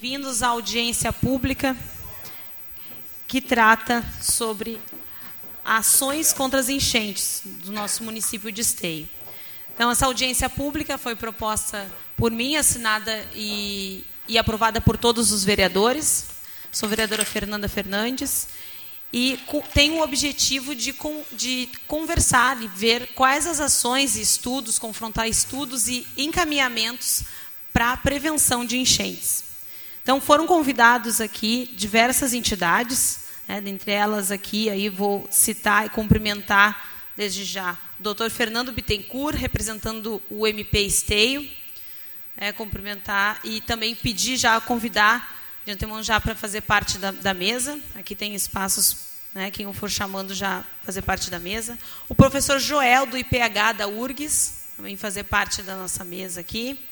Vindos à audiência pública que trata sobre ações contra as enchentes do nosso município de Esteio. Então, essa audiência pública foi proposta por mim, assinada e, e aprovada por todos os vereadores. Sou vereadora Fernanda Fernandes e tem o objetivo de, de conversar e ver quais as ações e estudos, confrontar estudos e encaminhamentos para a prevenção de enchentes. Então, foram convidados aqui diversas entidades, né, dentre elas aqui, aí vou citar e cumprimentar desde já o doutor Fernando Bittencourt, representando o MP Esteio, é, cumprimentar e também pedir já, convidar de antemão já para fazer parte da, da, mesa. Aqui tem espaços, né, quem for chamando já fazer parte da mesa. O professor Joel, do IPH da URGS, também fazer parte da nossa mesa aqui.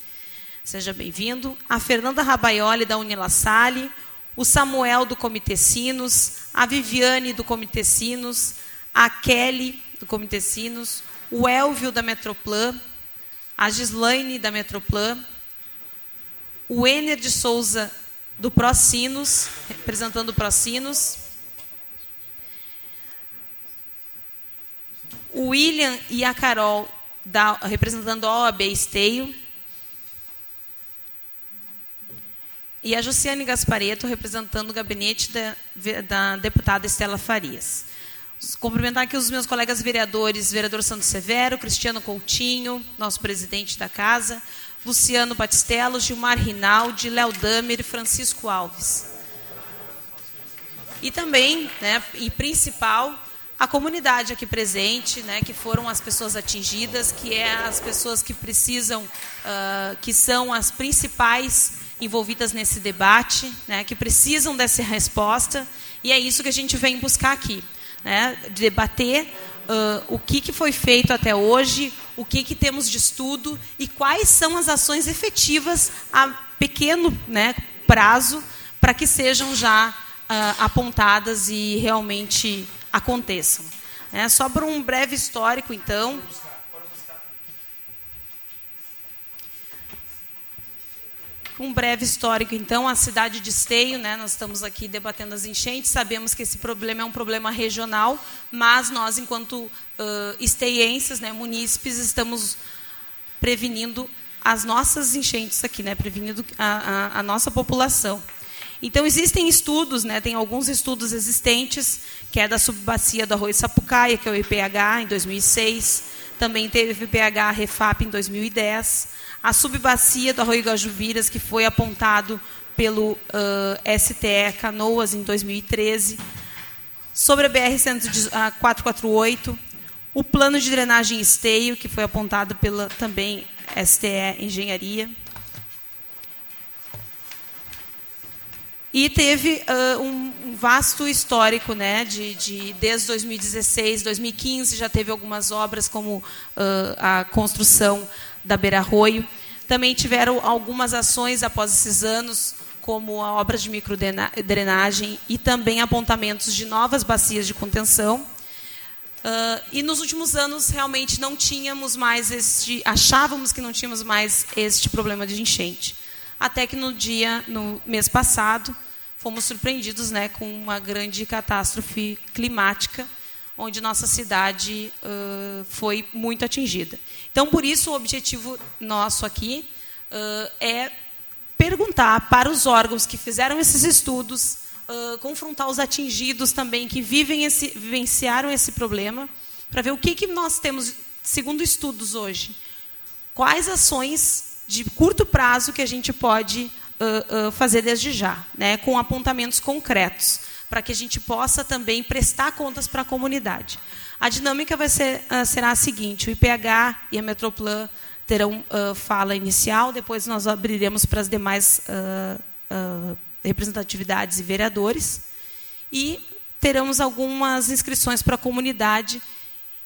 Seja bem-vindo. A Fernanda Rabaioli, da Unila Salle, o Samuel, do Comitê Sinos, a Viviane, do Comitê Sinos, a Kelly, do Comitê Sinos, o Elvio, da Metroplan, a Gislaine, da Metroplan, o Ener de Souza, do Procinos, representando o Procinos, o William e a Carol, da, representando a OAB Esteio, e a Josiane Gaspareto, representando o gabinete da, da deputada Estela Farias. Cumprimentar aqui os meus colegas vereadores, vereador Santos Severo, Cristiano Coutinho, nosso presidente da casa, Luciano Batistello, Gilmar Rinaldi, Léo Damer e Francisco Alves. E também, né, e principal, a comunidade aqui presente, né, que foram as pessoas atingidas, que é as pessoas que precisam, uh, que são as principais envolvidas nesse debate, né, que precisam dessa resposta, e é isso que a gente vem buscar aqui, né, debater uh, o que, que foi feito até hoje, o que, que temos de estudo e quais são as ações efetivas a pequeno né, prazo para que sejam já uh, apontadas e realmente aconteçam. É, só para um breve histórico, então, Um breve histórico, então, a cidade de Esteio, né, nós estamos aqui debatendo as enchentes, sabemos que esse problema é um problema regional, mas nós, enquanto uh, esteienses, né, munícipes, estamos prevenindo as nossas enchentes aqui, né, prevenindo a, a, a nossa população. Então, existem estudos, né, tem alguns estudos existentes, que é da subbacia do Arroio Sapucaia, que é o IPH, em 2006, também teve o IPH Refap em 2010, a subbacia do Arroio Gajuviras, que foi apontado pelo uh, STE Canoas em 2013, sobre a BR-448, o plano de drenagem esteio, que foi apontado pela também STE Engenharia. E teve uh, um, um, vasto histórico, né, de, de, desde 2016, 2015, já teve algumas obras como uh, a construção da Beira Arroio. Também tiveram algumas ações após esses anos, como a obra de microdrenagem e também apontamentos de novas bacias de contenção. Uh, e nos últimos anos realmente não tínhamos mais este, achávamos que não tínhamos mais este problema de enchente. Até que no dia, no mês passado, fomos surpreendidos né, com uma grande catástrofe climática onde nossa cidade uh, foi muito atingida. Então, por isso, o objetivo nosso aqui uh, é perguntar para os órgãos que fizeram esses estudos, uh, confrontar os atingidos também que vivem esse, vivenciaram esse problema, para ver o que, que nós temos, segundo estudos hoje, quais ações de curto prazo que a gente pode fazer desde já, né, com apontamentos concretos para que a gente possa também prestar contas para a comunidade. A dinâmica vai ser, uh, será a seguinte: o IPH e a Metroplan terão uh, fala inicial, depois nós abriremos para as demais uh, representatividades e vereadores, e teremos algumas inscrições para a comunidade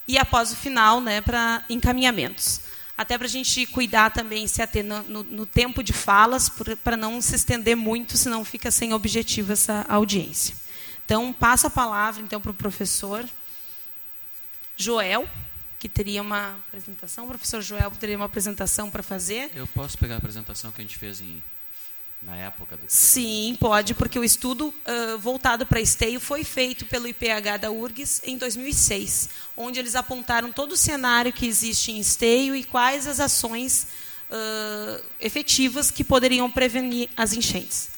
e, após o final, né, para encaminhamentos. Até para a gente cuidar também, se ater no, no, no tempo de falas, para não se estender muito, senão fica sem objetivo essa audiência. Então, passo a palavra então para o professor Joel, que teria uma apresentação. O professor Joel teria uma apresentação para fazer. Eu posso pegar a apresentação que a gente fez em na época do. Sim, pode, porque o estudo uh, voltado para esteio foi feito pelo IPH da URGS em 2006, onde eles apontaram todo o cenário que existe em esteio e quais as ações uh, efetivas que poderiam prevenir as enchentes.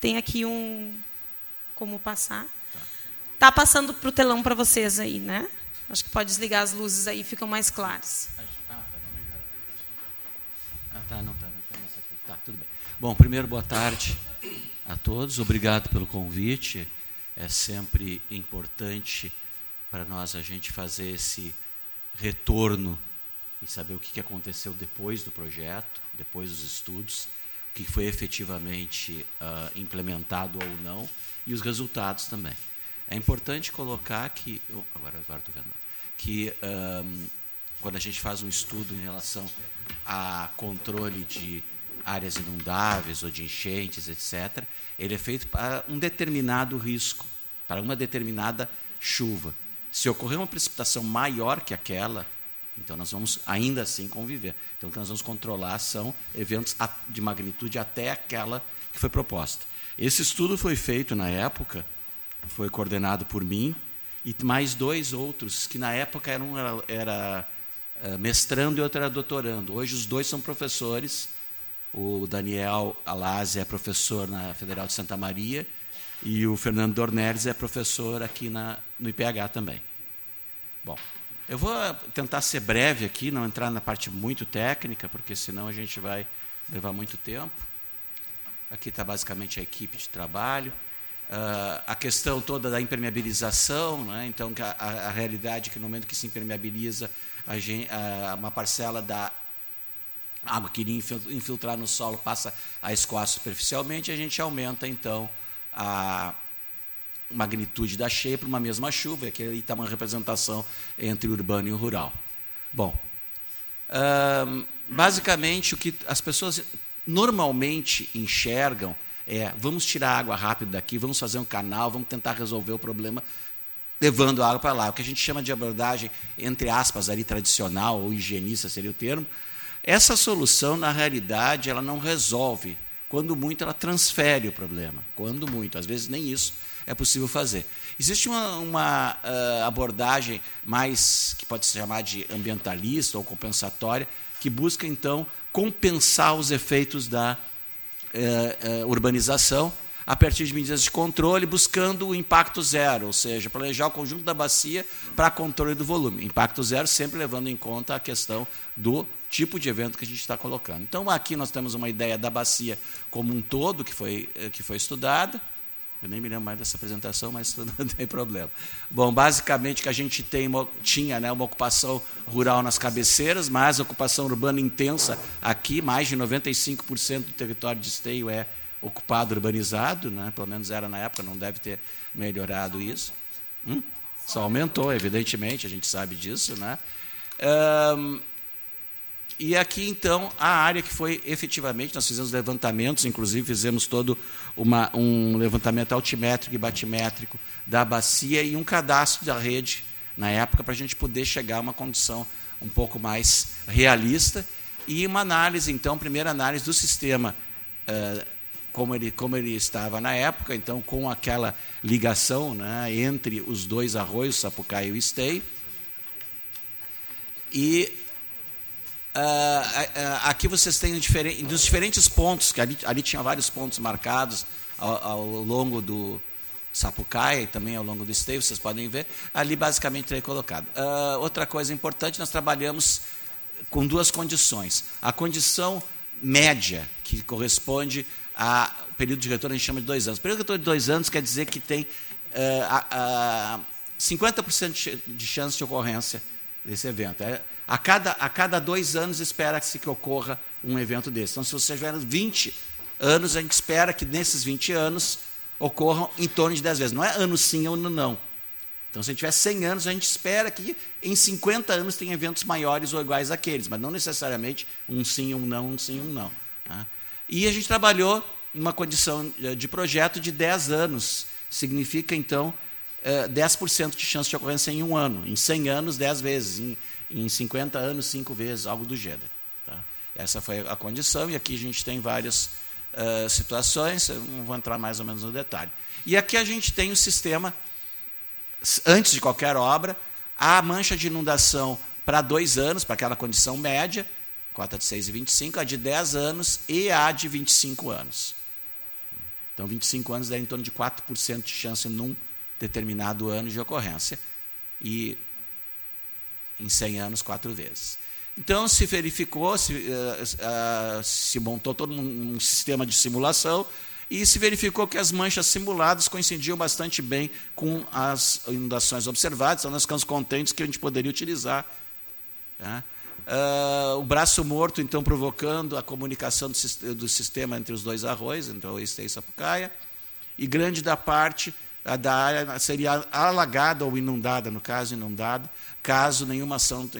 Tem aqui um. Como passar? Tá passando para o telão para vocês aí, né? Acho que pode desligar as luzes aí, ficam mais claras. Ah, tá, não, tá, Bom, primeiro, boa tarde a todos. Obrigado pelo convite. É sempre importante para nós a gente fazer esse retorno e saber o que aconteceu depois do projeto, depois dos estudos, o que foi efetivamente uh, implementado ou não e os resultados também. É importante colocar que oh, agora agora estou vendo que um, quando a gente faz um estudo em relação a controle de áreas inundáveis ou de enchentes, etc., ele é feito para um determinado risco, para uma determinada chuva. Se ocorrer uma precipitação maior que aquela, então nós vamos ainda assim conviver. Então o que nós vamos controlar são eventos de magnitude até aquela que foi proposta. Esse estudo foi feito na época foi coordenado por mim, e mais dois outros, que na época eram, era, eh, mestrando e outro era doutorando. Hoje os dois são professores. O Daniel Alazzi é professor na Federal de Santa Maria e o Fernando Dornelles é professor aqui na, no IPH também. Bom, eu vou tentar ser breve aqui, não entrar na parte muito técnica, porque senão a gente vai levar muito tempo. Aqui está basicamente a equipe de trabalho. Uh, a questão toda da impermeabilização, né? então a, a, realidade é que no momento que se impermeabiliza, a uh, uma parcela da que iria infiltrar no solo passa a escoar superficialmente, a gente aumenta então a magnitude da cheia para uma mesma chuva, que aí está uma representação entre o urbano e o rural. Bom, uh, basicamente o que as pessoas normalmente enxergam é, vamos tirar a água rápido daqui, vamos fazer um canal, vamos tentar resolver o problema levando a água para lá. O que a gente chama de abordagem, entre aspas, ali tradicional, ou higienista seria o termo. Essa solução, na realidade, ela não resolve. Quando muito, ela transfere o problema. Quando muito. Às vezes, nem isso é possível fazer. Existe uma, uma uh, abordagem mais, que pode se chamar de ambientalista ou compensatória, que busca, então, compensar os efeitos da é, é, urbanização a partir de medidas de controle, buscando o impacto zero, ou seja, planejar o conjunto da bacia para controle do volume. Impacto zero sempre levando em conta a questão do tipo de evento que a gente está colocando. Então, aqui nós temos uma ideia da bacia como um todo, que foi, eh, que foi estudada. Eu nem me lembro mais dessa apresentação, mas não tem problema. Bom, basicamente que a gente tem, tinha né, uma ocupação rural nas cabeceiras, mas ocupação urbana intensa aqui, mais de 95% do território de esteio é ocupado, urbanizado, né, pelo menos era na época, não deve ter melhorado isso. Hum? Só aumentou, evidentemente, a gente sabe disso. Né? E aqui, então, a área que foi efetivamente, nós fizemos levantamentos, inclusive fizemos todo uma, um levantamento altimétrico e batimétrico da bacia e um cadastro da rede na época para a gente poder chegar a uma condição um pouco mais realista e uma análise, então, primeira análise do sistema uh, como, ele, como ele estava na época, então, com aquela ligação né, entre os dois arroios, Sapucaí e o Esteio. E aqui vocês têm dos diferentes pontos, que ali, ali tinha vários pontos marcados ao, ao longo do Sapucaia e também ao longo do esteio, vocês podem ver, ali basicamente tem colocado. Uh, outra coisa importante, nós trabalhamos com duas condições. A condição média, que corresponde ao período de retorno, a gente chama de dois anos. O período de retorno de dois anos quer dizer que tem uh, 50% de chance de ocorrência desse evento. É, a, cada, a cada dois anos espera-se que ocorra um evento desse. Então, se você tiver 20 anos, a gente espera que nesses 20 anos ocorram em torno de 10 vezes. Não é ano sim ou ano não. Então, se a gente tiver 100 anos, a gente espera que em 50 anos tenha eventos maiores ou iguais àqueles, mas não necessariamente um sim, um não, um sim, um não. Tá? E a gente trabalhou uma condição eh, de projeto de 10 anos. Significa, então, 10% é, de chance de ocorrência em um ano. Em 100 anos, 10 vezes. Em, em 50 anos, 5 vezes, algo do gênero. Tá? Essa foi a condição, e aqui a gente tem vários uh, situações, não vou entrar mais ou menos no detalhe. E aqui a gente tem o sistema, antes de qualquer obra, a mancha de inundação para dois anos, para aquela condição média, cota de 6,25, a de 10 anos e a de 25 anos. Então, 25 anos dá em torno de 4% de chance num determinado ano de ocorrência. E em 100 anos, quatro vezes. Então, se verificou, se, uh, uh, se montou todo um, sistema de simulação e se verificou que as manchas simuladas coincidiam bastante bem com as inundações observadas, então nós ficamos contentes que a gente poderia utilizar. Tá? Uh, o braço morto, então, provocando a comunicação do, do, sistema entre os dois arroios, entre o Este e Sapucaia, e grande da parte da área seria alagada ou inundada, no caso, inundada, caso nenhuma ação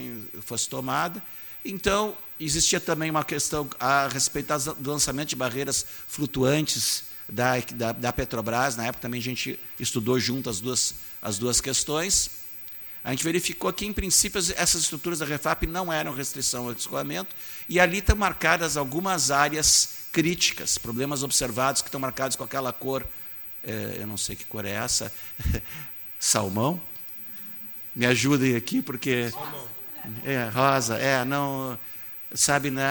fosse tomada. Então, existia também uma questão a respeito do lançamento de barreiras flutuantes da, da, da, Petrobras. Na época também a gente estudou junto as duas, as duas questões. A gente verificou que, em princípio, essas estruturas da Refap não eram restrição ao escoamento, e ali estão marcadas algumas áreas críticas, problemas observados que estão marcados com aquela cor, eh, eu não sei que cor é essa, salmão, me ajudem aqui, porque. É, rosa, é, não. Sabe, né,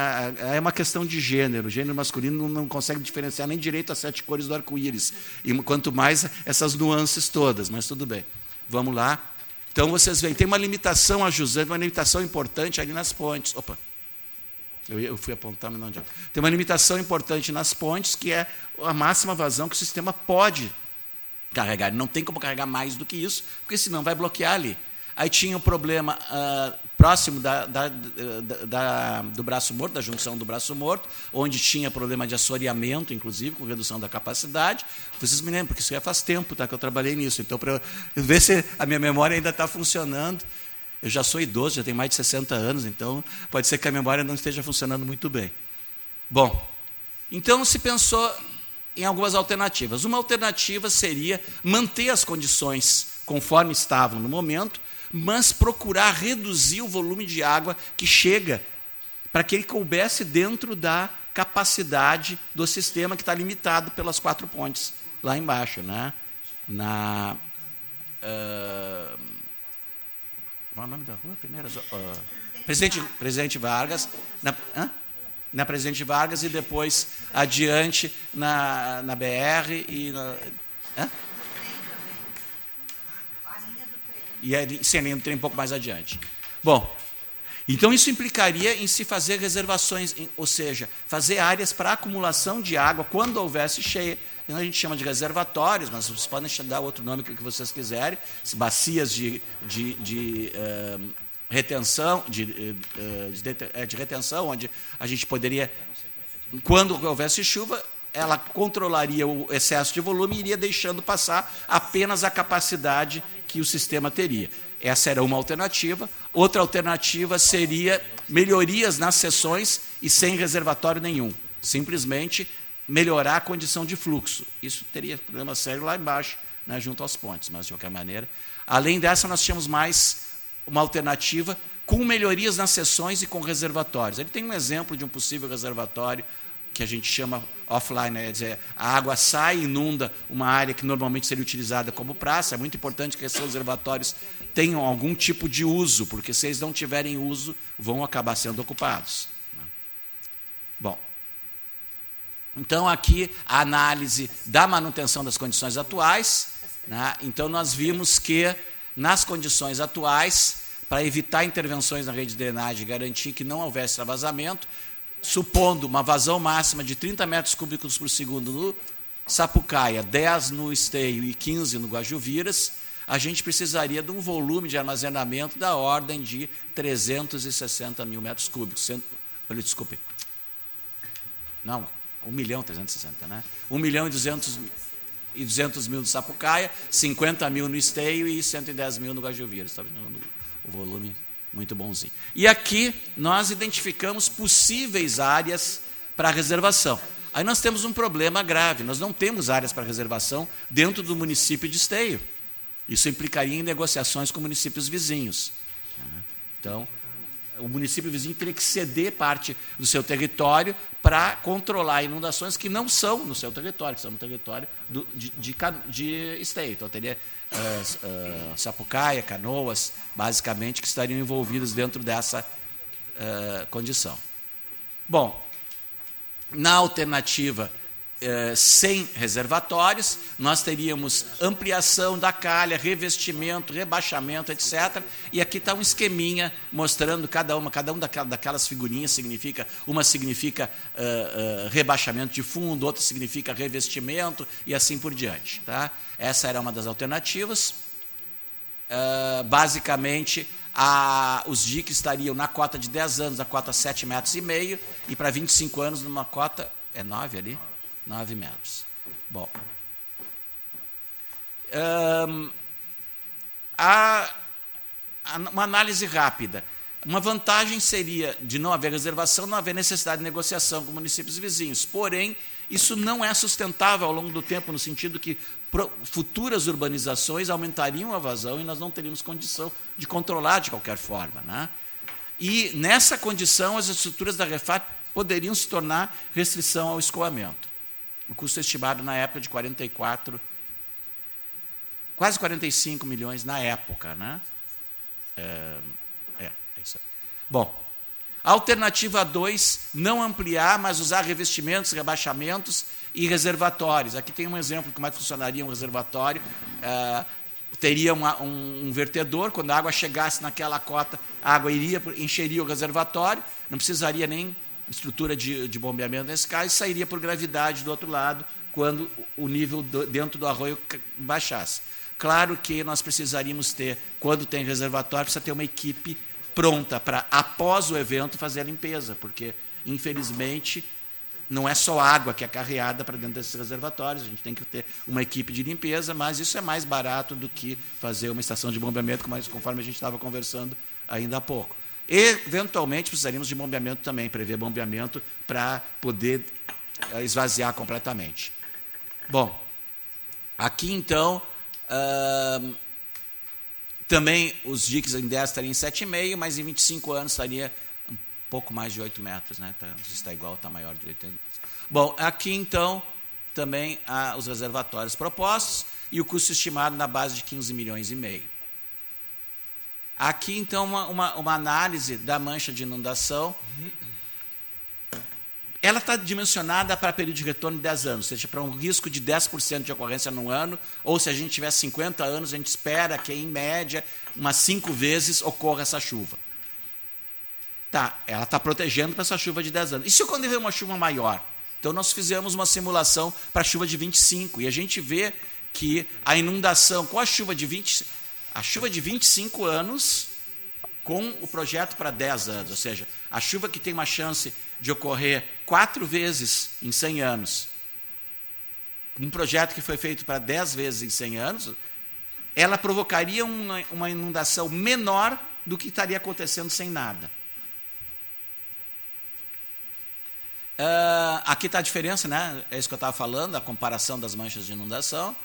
é uma questão de gênero. O gênero masculino não, não consegue diferenciar nem direito as sete cores do arco-íris. E quanto mais essas nuances todas, mas tudo bem. Vamos lá. Então vocês veem, tem uma limitação a José, uma limitação importante ali nas pontes. Opa, eu, eu fui apontar, mas não adianta. Tem uma limitação importante nas pontes, que é a máxima vazão que o sistema pode carregar. Não tem como carregar mais do que isso, porque senão vai bloquear ali. Aí tinha um problema uh, próximo da, da, da, do braço morto, da junção do braço morto, onde tinha problema de assoreamento, inclusive, com redução da capacidade. Vocês me lembram, porque isso já faz tempo tá, que eu trabalhei nisso. Então, para ver se a minha memória ainda está funcionando. Eu já sou idoso, já tenho mais de 60 anos, então pode ser que a memória não esteja funcionando muito bem. Bom, então se pensou em algumas alternativas. Uma alternativa seria manter as condições conforme estavam no momento, mas procurar reduzir o volume de água que chega para que ele coubesse dentro da capacidade do sistema que está limitado pelas quatro pontes lá embaixo, né? Na uh, qual é o nome da rua? Primeira, uh, Presidente, Presidente Vargas, na, hã? na Presidente Vargas e depois adiante na, na BR e na, hã? e aí, sem nem trem um pouco mais adiante. Bom, então isso implicaria em se fazer reservações, ou seja, fazer áreas para acumulação de água quando houvesse cheia. A gente chama de reservatórios, mas vocês podem dar outro nome que vocês quiserem, bacias de, de, de uh, retenção, de, uh, de, de retenção, onde a gente poderia, quando houvesse chuva, ela controlaria o excesso de volume e iria deixando passar apenas a capacidade que o sistema teria. Essa era uma alternativa. Outra alternativa seria melhorias nas sessões e sem reservatório nenhum. Simplesmente melhorar a condição de fluxo. Isso teria problema sério lá embaixo, né, junto aos pontes, mas de qualquer maneira. Além dessa, nós tínhamos mais uma alternativa com melhorias nas sessões e com reservatórios. Ele tem um exemplo de um possível reservatório que a gente chama offline, né? dizer, a água sai e inunda uma área que normalmente seria utilizada como praça. É muito importante que esses reservatórios tenham algum tipo de uso, porque se eles não tiverem uso, vão acabar sendo ocupados. Né? Bom, então aqui a análise da manutenção das condições atuais. Né? Então nós vimos que nas condições atuais, para evitar intervenções na rede de drenagem e garantir que não houvesse vazamento, supondo uma vazão máxima de 30 metros cúbicos por segundo no Sapucaia, 10 no Esteio e 15 no Guajuviras, a gente precisaria de um volume de armazenamento da ordem de 360 mil metros cúbicos. Desculpe. Não, 1 milhão e 360, né? 1 milhão e 200, e 200 mil no Sapucaia, 50 mil no Esteio e 110 mil no Guajuviras. Está vendo o volume? Muito bonzinho. E aqui nós identificamos possíveis áreas para reservação. Aí nós temos um problema grave, nós não temos áreas para reservação dentro do município de Esteio. Isso implicaria em negociações com municípios vizinhos. Então, o município vizinho teria que ceder parte do seu território para controlar inundações que não são no seu território, que são no território do, de, de, de esteio. Então, teria uh, uh, Sapucaia, Canoas, basicamente, que estariam envolvidos dentro dessa uh, condição. Bom, na alternativa eh, sem reservatórios, nós teríamos ampliação da calha, revestimento, rebaixamento, etc. E aqui está um esqueminha mostrando cada uma, cada uma daquelas figurinhas significa, uma significa uh, uh, rebaixamento de fundo, outra significa revestimento e assim por diante. Tá? Essa era uma das alternativas. Uh, basicamente, a, os DIC estariam na cota de 10 anos, a cota 7,5 metros, e meio, e para 25 anos, numa cota. É 9 ali? 9 metros. Bom. Um, a, a, uma análise rápida. Uma vantagem seria de não haver reservação, não haver necessidade de negociação com municípios vizinhos. Porém, isso não é sustentável ao longo do tempo, no sentido que futuras urbanizações aumentariam a vazão e nós não teríamos condição de controlar de qualquer forma. Né? E, nessa condição, as estruturas da Refat poderiam se tornar restrição ao escoamento. O custo estimado na época de 44, quase 45 milhões na época. Né? É, é, é isso aí. Bom, alternativa 2, não ampliar, mas usar revestimentos, rebaixamentos e reservatórios. Aqui tem um exemplo de como é que funcionaria um reservatório. É, teria uma, um, um, vertedor, quando a água chegasse naquela cota, a água iria, encheria o reservatório, não precisaria nem estrutura de, de bombeamento nesse caso, sairia por gravidade do outro lado quando o nível do, dentro do arroio baixasse. Claro que nós precisaríamos ter, quando tem reservatório, precisa ter uma equipe pronta para, após o evento, fazer a limpeza, porque, infelizmente, não é só água que é carreada para dentro desses reservatórios, a gente tem que ter uma equipe de limpeza, mas isso é mais barato do que fazer uma estação de bombeamento, conforme a gente estava conversando ainda há pouco. Eventualmente precisaríamos de bombeamento também, prever bombeamento para poder eh, esvaziar completamente. Bom, aqui então, uh, também os diques em 10 estariam em 7,5, mas em 25 anos estaria um pouco mais de 8 metros, né? Tá, está igual, está maior de 80 Bom, aqui então também há os reservatórios propostos e o custo estimado na base de 15 milhões e meio. Aqui, então, uma, uma, uma análise da mancha de inundação. Ela está dimensionada para período de retorno de 10 anos, ou seja, para um risco de 10% de ocorrência no ano, ou se a gente tiver 50 anos, a gente espera que, em média, umas 5 vezes ocorra essa chuva. Tá, ela está protegendo para essa chuva de 10 anos. E se vier uma chuva maior? Então, nós fizemos uma simulação para a chuva de 25, e a gente vê que a inundação com a chuva de 20, a chuva de 25 anos com o projeto para 10 anos, ou seja, a chuva que tem uma chance de ocorrer quatro vezes em 100 anos, um projeto que foi feito para 10 vezes em 100 anos, ela provocaria uma, uma inundação menor do que estaria acontecendo sem nada. Uh, aqui está a diferença, né? é isso que eu estava falando, a comparação das manchas de inundação.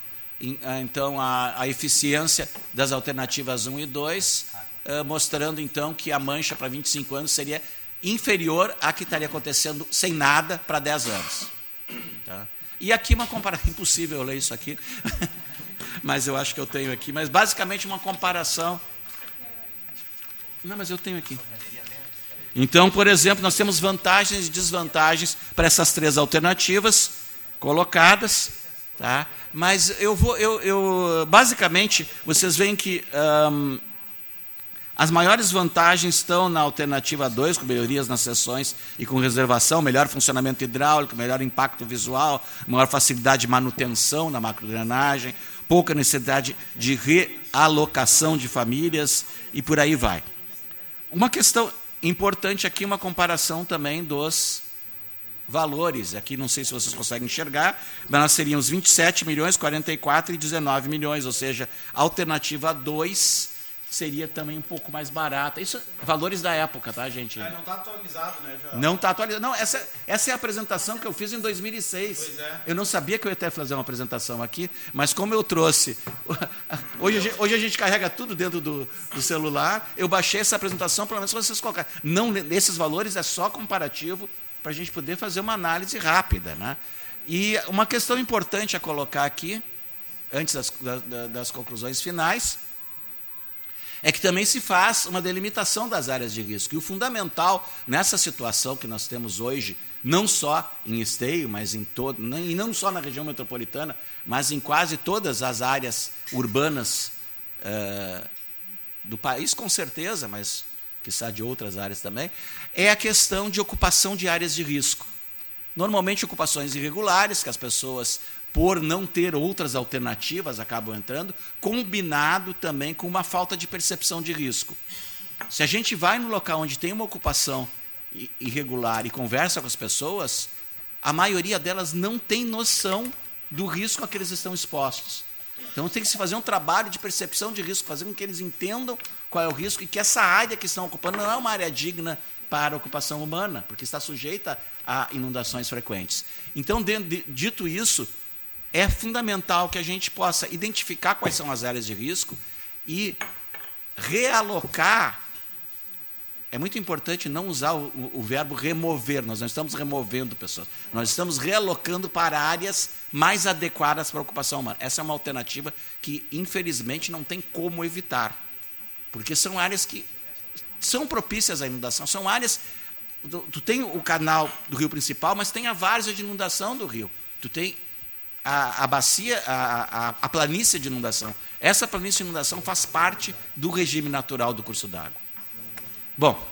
Ah, então a, a eficiência das alternativas 1 e 2, uh, ah, mostrando então que a mancha para 25 anos seria inferior à que estaria acontecendo sem nada para 10 anos. Tá? E aqui uma comparação, impossível eu ler isso aqui, mas eu acho que eu tenho aqui, mas basicamente uma comparação. Não, mas eu tenho aqui. Então, por exemplo, nós temos vantagens e desvantagens para essas três alternativas colocadas. Tá? Mas eu vou, eu, eu basicamente, vocês veem que um, as maiores vantagens estão na alternativa 2, com melhorias nas sessões e com reservação, melhor funcionamento hidráulico, melhor impacto visual, maior facilidade de manutenção na macrodrenagem, pouca necessidade de realocação de famílias e por aí vai. Uma questão importante aqui, uma comparação também dos valores. Aqui não sei se vocês conseguem enxergar, mas nós seríamos 27 milhões, 44 e 19 milhões, ou seja, a alternativa 2 seria também um pouco mais barata. Isso, valores da época, tá, gente? É, não está atualizado, né? Já. Não está atualizado. Não, essa, essa é a apresentação que eu fiz em 2006. Pois é. Eu não sabia que eu ia até fazer uma apresentação aqui, mas como eu trouxe. Hoje a gente, hoje a gente carrega tudo dentro do, do celular. Eu baixei essa apresentação, pelo menos vocês colocarem. Não, esses valores é só comparativo para a gente poder fazer uma análise rápida. Né? E uma questão importante a colocar aqui, antes das, das, das conclusões finais é que também se faz uma delimitação das áreas de risco. E o fundamental nessa situação que nós temos hoje, não só em Esteio, mas em todo, e não só na região metropolitana, mas em quase todas as áreas urbanas uh, do país, com certeza, mas que está de outras áreas também, é a questão de ocupação de áreas de risco. Normalmente ocupações irregulares, que as pessoas por não ter outras alternativas, acabam entrando, combinado também com uma falta de percepção de risco. Se a gente vai no local onde tem uma ocupação irregular e conversa com as pessoas, a maioria delas não tem noção do risco a que eles estão expostos. Então tem que se fazer um trabalho de percepção de risco, fazer com que eles entendam qual é o risco e que essa área que estão ocupando não é uma área digna para a ocupação humana, porque está sujeita a inundações frequentes. Então, dito isso, é fundamental que a gente possa identificar quais são as áreas de risco e realocar. É muito importante não usar o, o, verbo remover, nós não estamos removendo pessoas, nós estamos realocando para áreas mais adequadas para a ocupação humana. Essa é uma alternativa que, infelizmente, não tem como evitar, porque são áreas que são propícias à inundação, são áreas. Tu, tu tem o canal do rio principal, mas tem a várzea de inundação do rio. Tu tem a, a bacia, a, a, a planície de inundação. Essa planície de inundação faz parte do regime natural do curso d'água. Bom,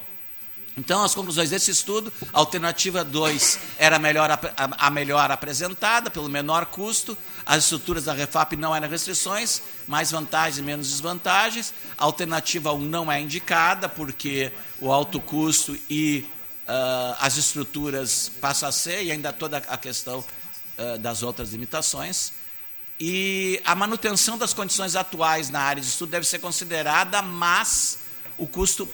então as conclusões desse estudo, alternativa 2 era a melhor, a melhor apresentada, pelo menor custo, as estruturas da Refap não eram restrições, mais vantagens menos desvantagens. A alternativa 1 um não é indicada, porque o alto custo e uh, as estruturas passam a ser, e ainda toda a questão eh, das outras limitações. E a manutenção das condições atuais na área de estudo deve ser considerada, mas o custo,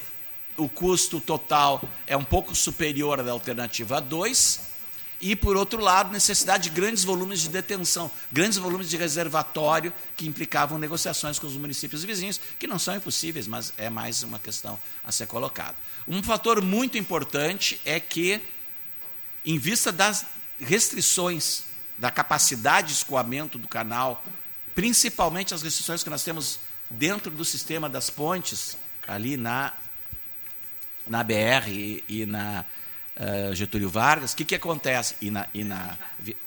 o custo total é um pouco superior à da alternativa 2. E, por outro lado, necessidade de grandes volumes de detenção, grandes volumes de reservatório, que implicavam negociações com os municípios vizinhos, que não são impossíveis, mas é mais uma questão a ser colocada. Um fator muito importante é que, em vista das restrições da capacidade de escoamento do canal, principalmente as restrições que nós temos dentro do sistema das pontes, ali na, na BR e, e na uh, Getúlio Vargas, o que, que acontece? E na, e na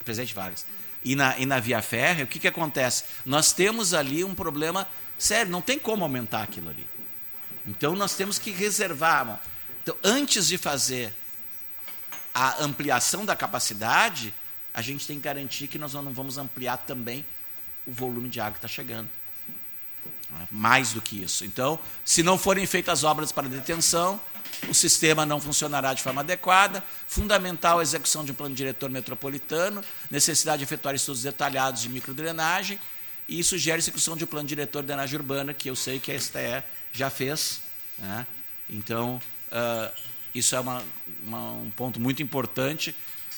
Presidente Vargas. E na, e na Via Férrea, o que, que acontece? Nós temos ali um problema sério, não tem como aumentar aquilo ali. Então nós temos que reservar. Então, antes de fazer a ampliação da capacidade, a gente tem que garantir que nós não vamos ampliar também o volume de água que está chegando. Mais do que isso. Então, se não forem feitas obras para detenção, o sistema não funcionará de forma adequada. Fundamental a execução de um plano diretor metropolitano, necessidade de efetuar estudos detalhados de microdrenagem e sugere a execução de um plano diretor de drenagem urbana, que eu sei que a STE já fez. Né? Então, uh, isso é uma, uma, um ponto muito importante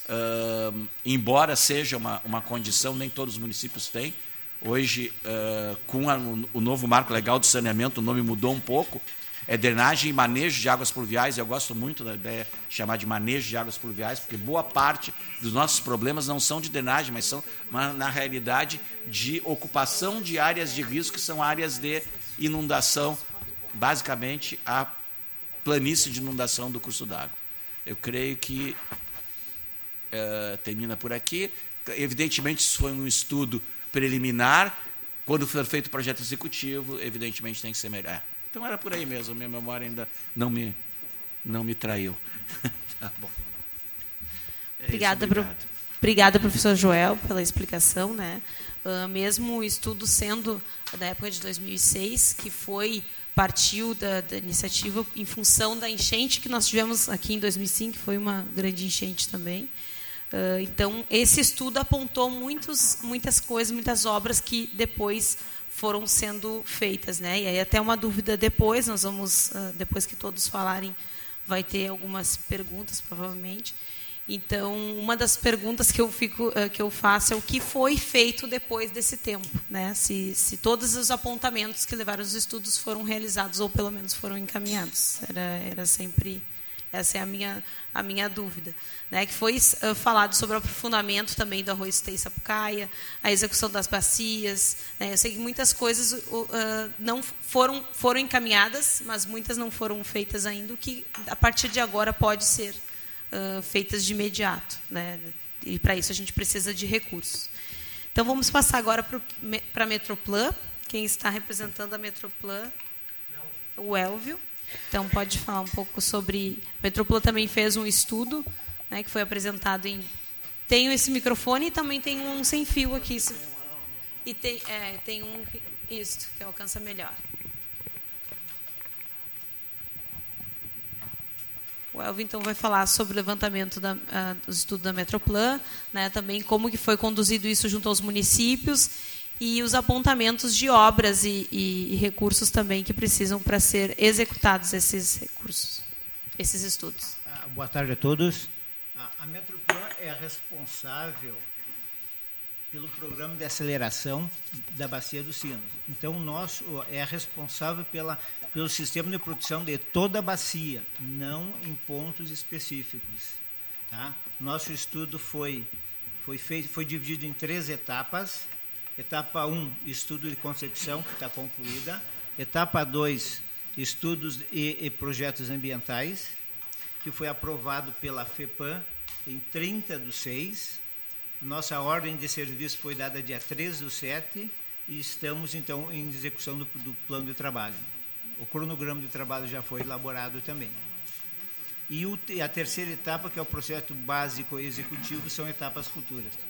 Uh, embora seja uma, uma condição, nem todos os municípios têm. Hoje, uh, com a, o novo marco legal do saneamento, o nome mudou um pouco. É drenagem e manejo de águas pluviais. Eu gosto muito da ideia de chamar de manejo de águas pluviais, porque boa parte dos nossos problemas não são de drenagem, mas são, na realidade, de ocupação de áreas de risco, que são áreas de inundação, basicamente a planície de inundação do curso d'água. Eu creio que uh, termina por aqui. Evidentemente, isso foi um estudo preliminar. Quando for feito o projeto executivo, evidentemente tem que ser melhor. É, então era por aí mesmo, minha memória ainda não me, não me traiu. tá bom. É obrigada, isso, obrigado. obrigada, professor Joel, pela explicação. Né? Uh, mesmo o estudo sendo da época de 2006, que foi partiu da, da, iniciativa em função da enchente que nós tivemos aqui em 2005, que foi uma grande enchente também. Então, esse estudo apontou muitos, muitas coisas, muitas obras que depois foram sendo feitas, né? E aí até uma dúvida depois, nós vamos uh, depois que todos falarem, vai ter algumas perguntas provavelmente. Então, uma das perguntas que eu fico uh, que eu faço é o que foi feito depois desse tempo, né? Se, se todos os apontamentos que levaram os estudos foram realizados ou pelo menos foram encaminhados. Era era sempre essa é a minha, a minha dúvida. Né, que foi uh, falado sobre o aprofundamento também do arroz e sapucaia, a execução das bacias. Né, eu sei que muitas coisas uh, não foram, foram encaminhadas, mas muitas não foram feitas ainda, o que a partir de agora pode ser uh, feitas de imediato. Né, e para isso a gente precisa de recursos. Então vamos passar agora para a Metroplan. Quem está representando a Metroplan? O Elvio. Então, pode falar um pouco sobre. A Metropolo também fez um estudo né, que foi apresentado em. Tenho esse microfone e também tem um sem fio aqui. E tem, é, tem um. Isso, que alcança melhor. O Elvin, então, vai falar sobre o levantamento da, uh, do estudo da Metroplan, né, também como que foi conduzido isso junto aos municípios e os apontamentos de obras e, e, e recursos também que precisam para ser executados esses recursos, esses estudos. Ah, boa tarde a todos. A Metroplan é responsável pelo programa de aceleração da bacia dos Sinos. Então, o nosso é responsável pela, pelo sistema de produção de toda a bacia, não em pontos específicos. Tá? Nosso estudo foi, foi, feito, foi dividido em três etapas. Etapa 1, estudo de concepção, que está concluída. Etapa 2, estudos e, e, projetos ambientais, que foi aprovado pela FEPAM em 30 do 6. Nossa ordem de serviço foi dada dia 13 do 7 e estamos, então, em execução do, do plano de trabalho. O cronograma de trabalho já foi elaborado também. E o, a terceira etapa, que é o projeto básico executivo, são etapas futuras.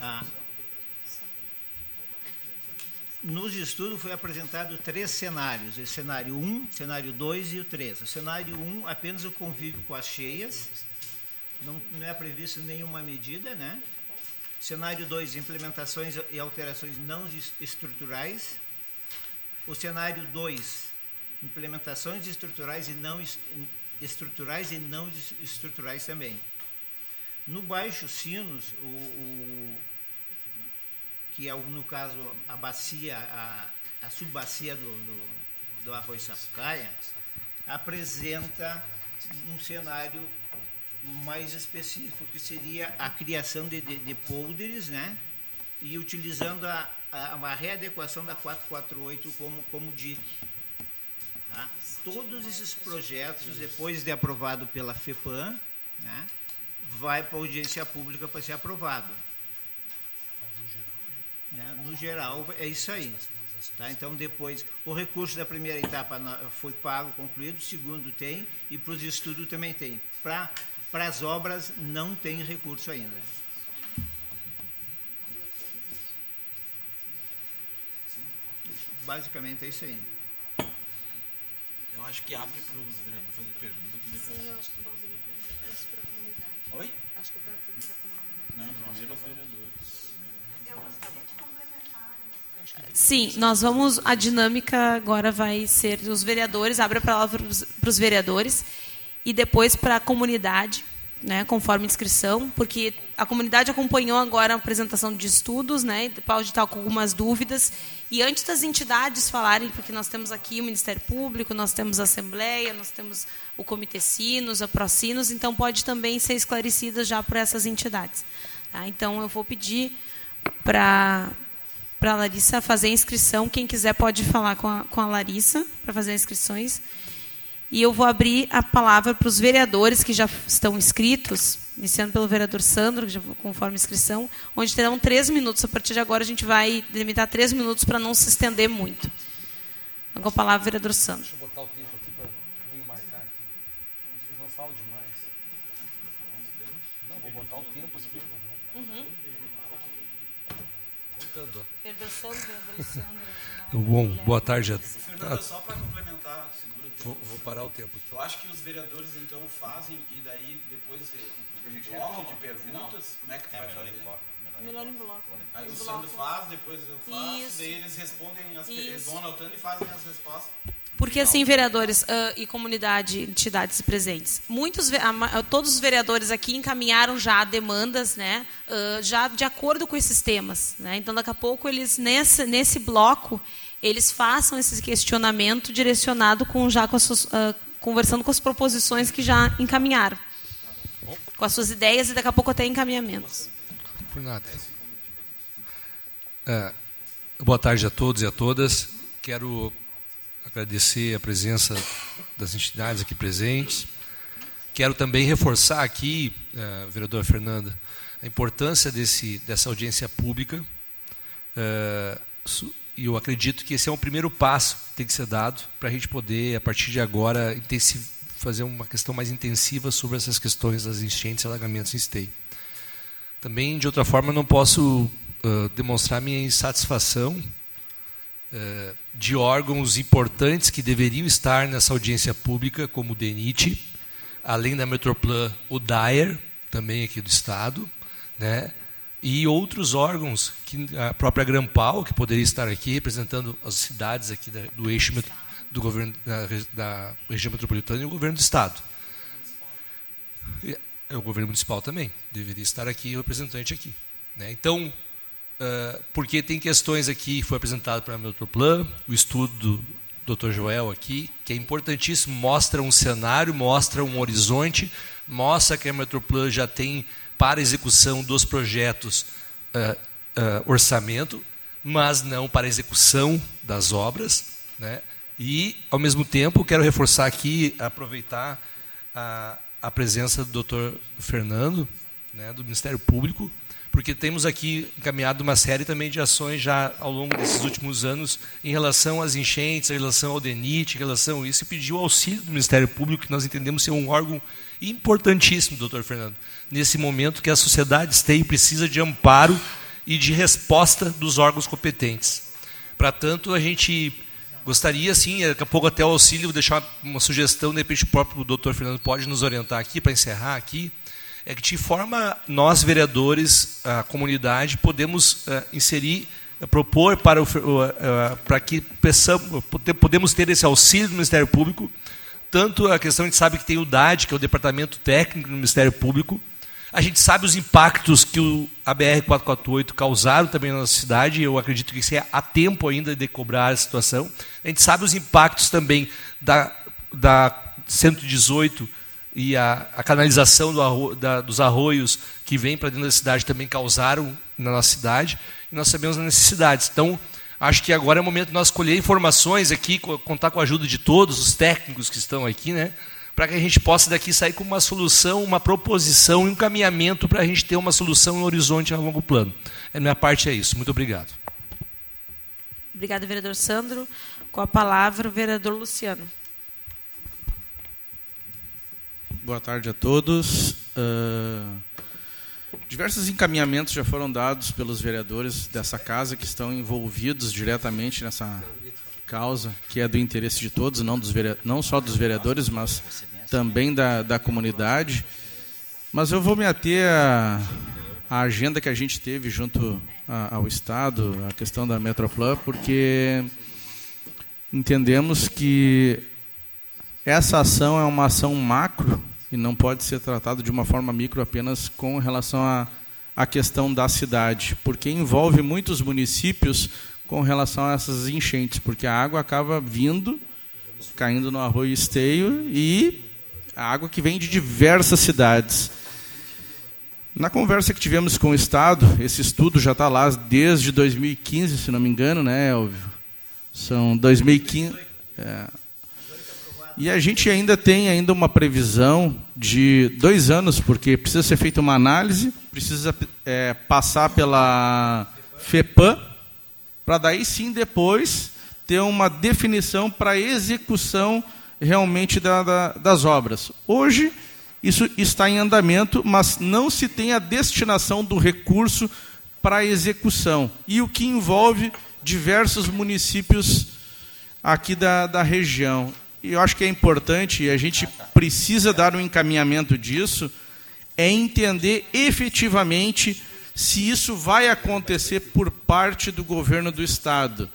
Ah. Nos estudos foi apresentado três cenários, o cenário 1, cenário 2 e o 3. O cenário 1, apenas o convívio com as cheias, não, não é previsto nenhuma medida, né? Cenário 2, implementações e alterações não estruturais. O cenário 2, implementações estruturais e não estruturais e não estruturais também. No Baixo Sinos, o, o que é, no caso, a bacia, a, a subbacia do, do, do arroz sapucaia, apresenta um cenário mais específico, que seria a criação de, de, de polders, né? e utilizando a, a, readequação da 448 como, como dique. Tá? Todos esses projetos, depois de aprovado pela FEPAM, né? Vai para a audiência pública para ser aprovado. É, no geral, é isso aí. Tá? Então, depois, o recurso da primeira etapa foi pago, concluído, o segundo tem, e para os estudos também tem. Para as obras, não tem recurso ainda. Basicamente é isso aí. Eu acho que abre para os fazer pergunta. Sim, eu acho que Oi? Acho que para a comunidade. Não, primeiro os vereadores. Sim, nós vamos. A dinâmica agora vai ser os vereadores, abre a palavra para os vereadores e depois para a comunidade, né, conforme inscrição, porque a comunidade acompanhou agora a apresentação de estudos, né, pode estar com algumas dúvidas. E antes das entidades falarem, porque nós temos aqui o Ministério Público, nós temos a Assembleia, nós temos o Comitê Sinos, a Procinos, então pode também ser esclarecida já por essas entidades. Tá? Então eu vou pedir para para a Larissa fazer a inscrição. Quem quiser pode falar com a, com a Larissa para fazer as inscrições. E eu vou abrir a palavra para os vereadores que já estão inscritos, iniciando pelo vereador Sandro, que já conforme inscrição, onde terão três minutos. A partir de agora, a gente vai limitar três minutos para não se estender muito. Com a palavra, vereador Sandro. Deixa eu botar o tempo aqui para não marcar aqui. Não falo demais. Não, vou botar o tempo aqui. Uhum. Contando. Vereador Sandro, vereador Luciano. Bom, boa tarde a, a, Vou, vou, parar o tempo. Aqui. Eu acho que os vereadores então fazem e daí depois um bloco de perguntas, como é que é, vai fazer? Em bloco. Melhor em bloco. Aí o Sandro faz, depois eu faço, Isso. daí eles respondem, as, eles vão anotando e fazem as respostas. Porque assim, vereadores uh, e comunidade, entidades presentes, muitos, todos os vereadores aqui encaminharam já demandas, né, uh, já de acordo com esses temas, né. Então, daqui a pouco eles nesse nesse bloco eles façam esse questionamento direcionado com já com suas, uh, conversando com as proposições que já encaminharam, com as suas ideias e daqui a pouco até encaminhamentos. Por nada. É, boa tarde a todos e a todas. Quero agradecer a presença das entidades aqui presentes. Quero também reforçar aqui, uh, vereadora Fernanda, a importância desse, dessa audiência pública. E eu acredito que esse é um primeiro passo que tem que ser dado para a gente poder, a partir de agora, fazer uma questão mais intensiva sobre essas questões das enchentes e alagamentos em esteio. Também, de outra forma, não posso uh, demonstrar minha insatisfação de órgãos importantes que deveriam estar nessa audiência pública, como o DENIT, além da Metroplan, o DAER, também aqui do Estado, né? E outros órgãos, que a própria Grampal, que poderia estar aqui representando as cidades aqui da, do eixo do governo da, da, região metropolitana e o governo do estado. É, o governo municipal também deveria estar aqui, o representante aqui. Né? Então, uh, porque tem questões aqui, foi apresentado para a Metroplan, o estudo do Dr. Joel aqui, que é importantíssimo, mostra um cenário, mostra um horizonte, mostra que a Metroplan já tem para execução dos projetos uh, uh, orçamento, mas não para execução das obras. Né? E, ao mesmo tempo, quero reforçar aqui, aproveitar a, a presença do doutor Fernando, né, do Ministério Público, porque temos aqui encaminhado uma série também de ações já ao longo desses últimos anos em relação às enchentes, em relação ao DENIT, em relação a isso, e pediu auxílio do Ministério Público, que nós entendemos ser um órgão importantíssimo, doutor Fernando, nesse momento que a sociedade tem precisa de amparo e de resposta dos órgãos competentes. Para tanto, a gente gostaria, sim, daqui a pouco até o auxílio, vou deixar uma sugestão, de repente o próprio doutor Fernando pode nos orientar aqui, para encerrar aqui, é que de forma nós, vereadores, a comunidade, podemos uh, inserir, uh, propor para, o, uh, para que peçamos, podemos ter esse auxílio do Ministério Público, tanto a questão, a gente sabe que tem o DAD, que é o Departamento Técnico do Ministério Público, a gente sabe os impactos que o, a BR-448 causaram também na nossa cidade, eu acredito que isso é a tempo ainda de cobrar a situação. A gente sabe os impactos também da, da 118 e a, a canalização do arro, da, dos arroios que vêm para dentro da cidade também causaram na nossa cidade, e nós sabemos as necessidades. Então, acho que agora é o momento de nós colher informações aqui, contar com a ajuda de todos os técnicos que estão aqui, né? Para que a gente possa daqui sair com uma solução, uma proposição, um encaminhamento para a gente ter uma solução em horizonte a longo plano. A minha parte é isso. Muito obrigado. Obrigada, vereador Sandro. Com a palavra, o vereador Luciano. Boa tarde a todos. Uh, diversos encaminhamentos já foram dados pelos vereadores dessa casa que estão envolvidos diretamente nessa causa que é do interesse de todos, não, dos não só dos vereadores, mas também da, da comunidade. Mas eu vou me ater à, à agenda que a gente teve junto a, ao Estado, a questão da Metroplan, porque entendemos que essa ação é uma ação macro e não pode ser tratado de uma forma micro apenas com relação à questão da cidade, porque envolve muitos municípios com relação a essas enchentes, porque a água acaba vindo, caindo no arroio esteio e a água que vem de diversas cidades. Na conversa que tivemos com o Estado, esse estudo já está lá desde 2015, se não me engano, né, Elvio? São 2015. É, e a gente ainda tem ainda uma previsão de dois anos, porque precisa ser feita uma análise, precisa é, passar pela FEPAM, para daí sim depois ter uma definição para execução realmente da, da, das obras. Hoje isso está em andamento, mas não se tem a destinação do recurso para execução e o que envolve diversos municípios aqui da, da região. e eu acho que é importante, e a gente precisa dar um encaminhamento disso, é entender efetivamente se isso vai acontecer por parte do governo do Estado.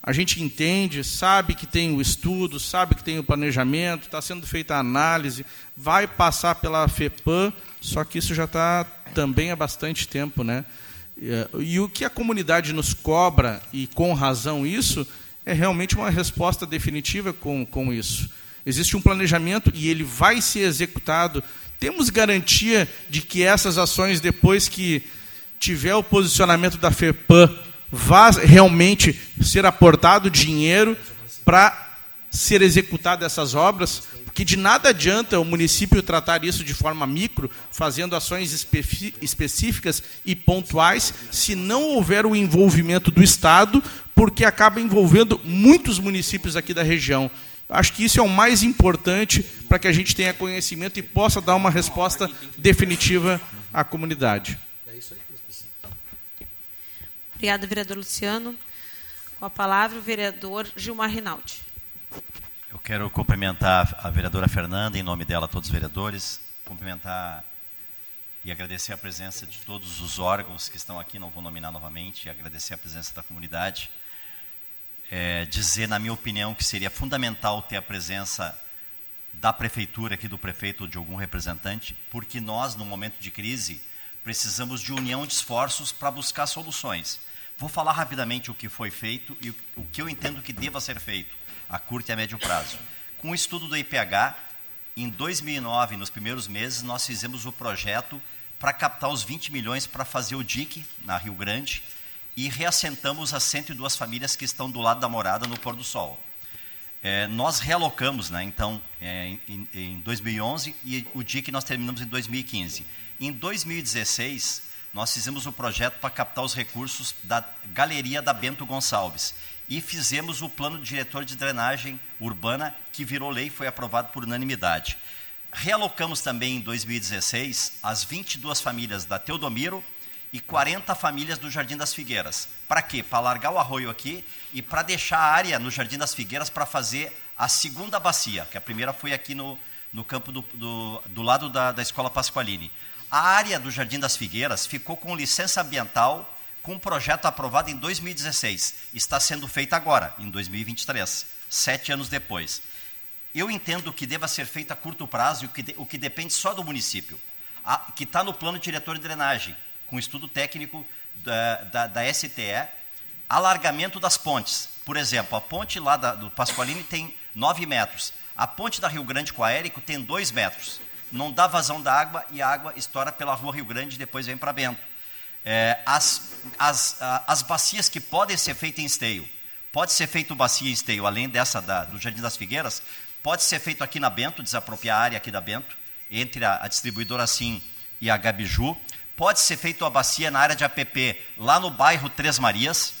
A gente entende, sabe que tem o estudo, sabe que tem o planejamento, está sendo feita a análise, vai passar pela FEPAM, só que isso já está também há bastante tempo. Né? E o que a comunidade nos cobra, e com razão isso, é realmente uma resposta definitiva com, com isso. Existe um planejamento e ele vai ser executado. Temos garantia de que essas ações, depois que tiver o posicionamento da FEPAM, vá realmente ser aportado dinheiro para ser executadas essas obras, porque de nada adianta o município tratar isso de forma micro, fazendo ações específicas e pontuais, se não houver o envolvimento do Estado, porque acaba envolvendo muitos municípios aqui da região. Acho que isso é o mais importante para que a gente tenha conhecimento e possa dar uma resposta definitiva à comunidade. Obrigada, vereador Luciano. Com a palavra, o vereador Gilmar Rinaldi. Eu quero cumprimentar a vereadora Fernanda, em nome dela, todos os vereadores, cumprimentar e agradecer a presença de todos os órgãos que estão aqui, não vou nominar novamente, agradecer a presença da comunidade. É, dizer, na minha opinião, que seria fundamental ter a presença da prefeitura aqui, do prefeito ou de algum representante, porque nós, no momento de crise, precisamos de união de esforços para buscar soluções. Vou falar rapidamente o que foi feito e o que eu entendo que deva ser feito a curto e a médio prazo. Com o estudo do IPH, em 2009, nos primeiros meses, nós fizemos o projeto para captar os 20 milhões para fazer o DIC na Rio Grande e reassentamos as 102 famílias que estão do lado da morada no pôr do sol. É, nós realocamos, né, então, é, em, em 2011 e o DIC nós terminamos em 2015. Em 2016, nós fizemos o projeto para captar os recursos da galeria da Bento Gonçalves e fizemos o plano diretor de drenagem urbana que virou lei e foi aprovado por unanimidade. Realocamos também em 2016 as 22 famílias da Teodomiro e 40 famílias do Jardim das Figueiras. Para quê? Para largar o arroio aqui e para deixar a área no Jardim das Figueiras para fazer a segunda bacia, que a primeira foi aqui no, no campo do, do, do lado da, da Escola Pasqualini. A área do Jardim das Figueiras ficou com licença ambiental com um projeto aprovado em 2016. Está sendo feito agora, em 2023, sete anos depois. Eu entendo que deva ser feito a curto prazo o que, de, o que depende só do município, a, que está no plano diretor de drenagem, com estudo técnico da, da, da, STE, alargamento das pontes. Por exemplo, a ponte lá da, do Pasqualini tem 9 metros, a ponte da Rio Grande com a Érico tem 2 metros não dá vazão da água e a água estoura pela rua Rio Grande e depois vem para Bento. É, as, as, as bacias que podem ser feitas em esteio, pode ser feito bacia em esteio, além dessa da, do Jardim das Figueiras, pode ser feito aqui na Bento, desapropriar a área aqui da Bento, entre a, a distribuidora Sim e a Gabiju, pode ser feito a bacia na área de APP, lá no bairro Três Marias,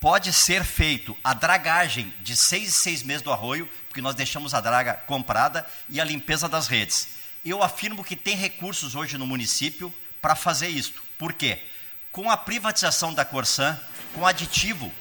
pode ser feito a dragagem de seis e seis meses do arroio, porque nós deixamos a draga comprada, e a limpeza das redes eu afirmo que tem recursos hoje no município para fazer isto. Por quê? Com a privatização da Corsan, com aditivo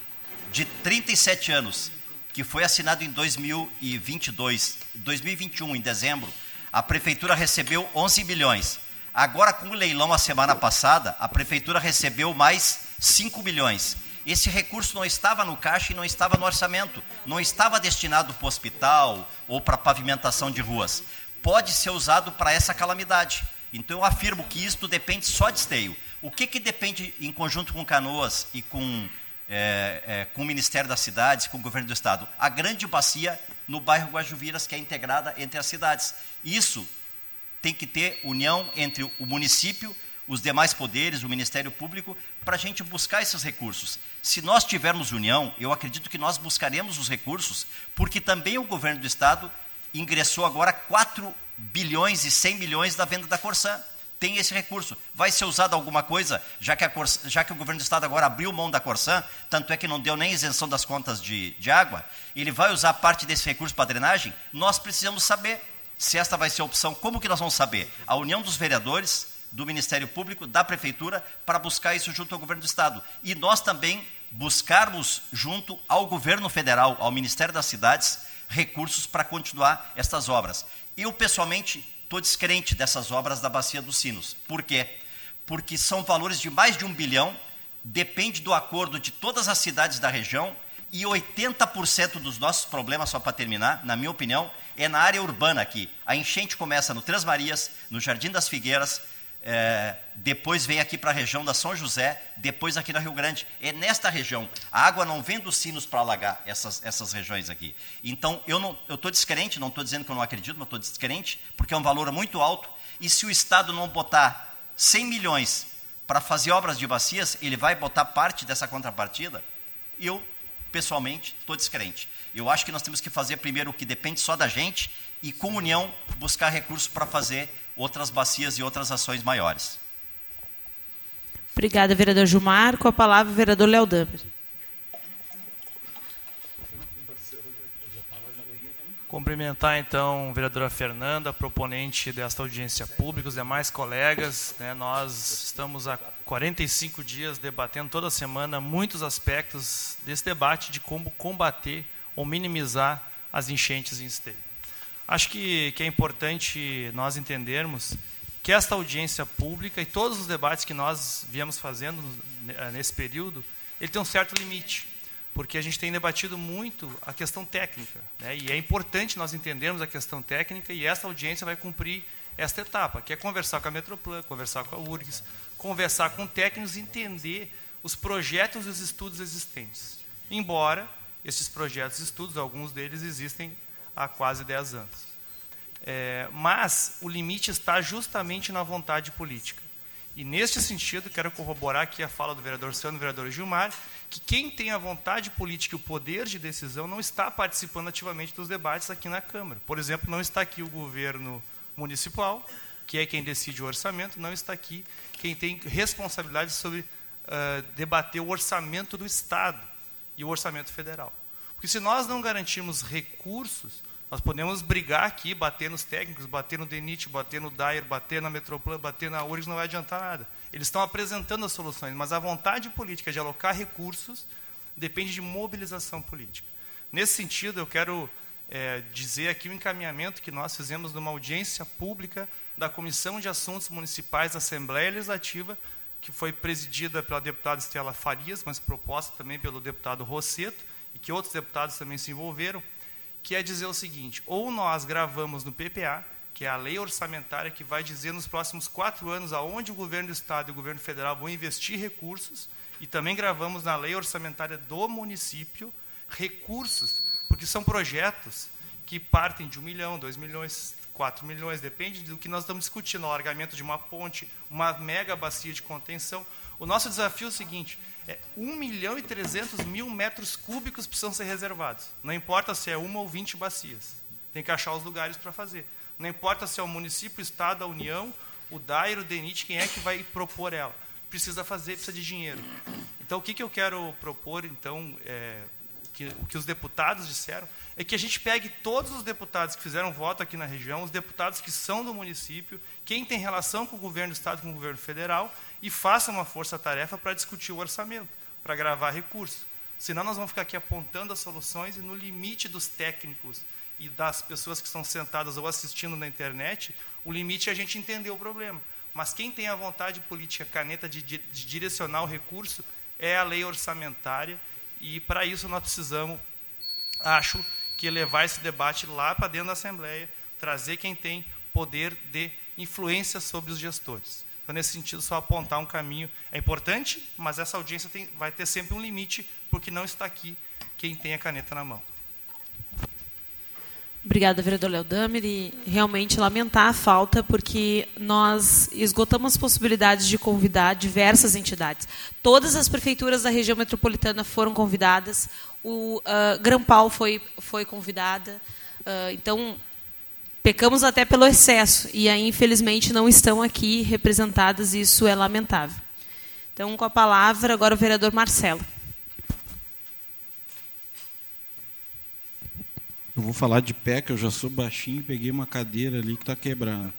de 37 anos, que foi assinado em 2022, 2021, em dezembro, a prefeitura recebeu 11 milhões. Agora, com o leilão a semana passada, a prefeitura recebeu mais 5 milhões. Esse recurso não estava no caixa e não estava no orçamento, não estava destinado para o hospital ou para pavimentação de ruas pode ser usado para essa calamidade. Então eu afirmo que isto depende só de esteio. O que, que depende em conjunto com Canoas e com, é, é, com o Ministério das Cidades, com o Governo do Estado? A grande bacia no bairro Guajuviras, que é integrada entre as cidades. Isso tem que ter união entre o município, os demais poderes, o Ministério Público, para a gente buscar esses recursos. Se nós tivermos união, eu acredito que nós buscaremos os recursos, porque também o Governo do Estado ingressou agora 4 bilhões e 100 milhões da venda da Corsã. Tem esse recurso. Vai ser usado alguma coisa, já que, Corsã, já que o governo do Estado agora abriu mão da Corsã, tanto é que não deu nem isenção das contas de, de água, ele vai usar parte desse recurso para drenagem? Nós precisamos saber se esta vai ser a opção. Como que nós vamos saber? A união dos vereadores, do Ministério Público, da Prefeitura, para buscar isso junto ao governo do Estado. E nós também buscarmos junto ao governo federal, ao Ministério das Cidades, recursos para continuar estas obras. Eu, pessoalmente, estou descrente dessas obras da Bacia dos Sinos. Por quê? Porque são valores de mais de um bilhão, depende do acordo de todas as cidades da região, e 80% dos nossos problemas, só para terminar, na minha opinião, é na área urbana aqui. A enchente começa no Três Marias, no Jardim das Figueiras, é, depois vem aqui para a região da São José, depois aqui na Rio Grande. É nesta região. A água não vem dos sinos para alagar essas, essas regiões aqui. Então, eu estou descrente, não estou dizendo que eu não acredito, mas estou descrente, porque é um valor muito alto. E se o Estado não botar 100 milhões para fazer obras de bacias, ele vai botar parte dessa contrapartida? Eu, pessoalmente, estou descrente. Eu acho que nós temos que fazer primeiro o que depende só da gente e, com união, buscar recursos para fazer outras bacias e outras ações maiores. Obrigada, vereador Gilmar. Com a palavra, o vereador Léo Damer. Cumprimentar, então, a vereadora Fernanda, proponente desta audiência pública, os demais colegas. Né, nós estamos há 45 dias debatendo toda semana muitos aspectos desse debate de como combater ou minimizar as enchentes em esteio. Acho que, que é importante nós entendermos que esta audiência pública e todos os debates que nós viemos fazendo eh, nesse período, ele tem um certo limite, porque a gente tem debatido muito a questão técnica, né? e é importante nós entendermos a questão técnica, e esta audiência vai cumprir esta etapa, que é conversar com a Metroplan, conversar com a URGS, conversar com técnicos, entender os projetos e os estudos existentes. Embora esses projetos e estudos, alguns deles existem há quase 10 anos. É, mas o limite está justamente na vontade política. E neste sentido, quero corroborar aqui a fala do vereador Sandro e do vereador Gilmar, que quem tem a vontade política e o poder de decisão não está participando ativamente dos debates aqui na Câmara. Por exemplo, não está aqui o governo municipal, que é quem decide o orçamento, não está aqui quem tem responsabilidade sobre uh, debater o orçamento do Estado e o orçamento federal. Porque se nós não garantirmos recursos, nós podemos brigar aqui, bater nos técnicos, bater no DENIT, bater no DAIR, bater na Metroplan, bater na URGS, não vai adiantar nada. Eles estão apresentando as soluções, mas a vontade política de alocar recursos depende de mobilização política. Nesse sentido, eu quero é, dizer aqui o encaminhamento que nós fizemos numa audiência pública da Comissão de Assuntos Municipais da Assembleia Legislativa, que foi presidida pela deputada Estela Farias, mas proposta também pelo deputado Rosseto, e que outros deputados também se envolveram, que é dizer o seguinte: ou nós gravamos no PPA, que é a lei orçamentária que vai dizer nos próximos quatro anos aonde o governo do estado e o governo federal vão investir recursos, e também gravamos na lei orçamentária do município recursos, porque são projetos que partem de um milhão, dois milhões, quatro milhões, depende do que nós estamos discutindo, o alargamento de uma ponte, uma mega bacia de contenção. O nosso desafio é o seguinte: é 1 milhão e 300 mil metros cúbicos precisam ser reservados. Não importa se é uma ou 20 bacias. Tem que achar os lugares para fazer. Não importa se é o município, o Estado, a União, o DAIR, o DENIT, quem é que vai propor ela. Precisa fazer, precisa de dinheiro. Então, o que, que eu quero propor, então, é, que, o que os deputados disseram, é que a gente pegue todos os deputados que fizeram voto aqui na região, os deputados que são do município, quem tem relação com o governo do Estado com o governo federal, e faça uma força-tarefa para discutir o orçamento, para gravar recursos. Senão nós vamos ficar aqui apontando as soluções e no limite dos técnicos e das pessoas que estão sentadas ou assistindo na internet, o limite é a gente entender o problema. Mas quem tem a vontade política, caneta de, de direcionar o recurso, é a lei orçamentária, e para isso nós precisamos, acho, que levar esse debate lá para dentro da Assembleia, trazer quem tem poder de influência sobre os gestores. Então, nesse sentido, só apontar um caminho é importante, mas essa audiência tem, vai ter sempre um limite, porque não está aqui quem tem a caneta na mão. Obrigada, vereador Léo e realmente lamentar a falta, porque nós esgotamos possibilidades de convidar diversas entidades. Todas as prefeituras da região metropolitana foram convidadas, o uh, Grampal foi, foi convidada, uh, então Pecamos até pelo excesso e aí, infelizmente, não estão aqui representadas e isso é lamentável. Então, com a palavra, agora o vereador Marcelo. Eu vou falar de pé, que eu já sou baixinho e peguei uma cadeira ali que está quebrando.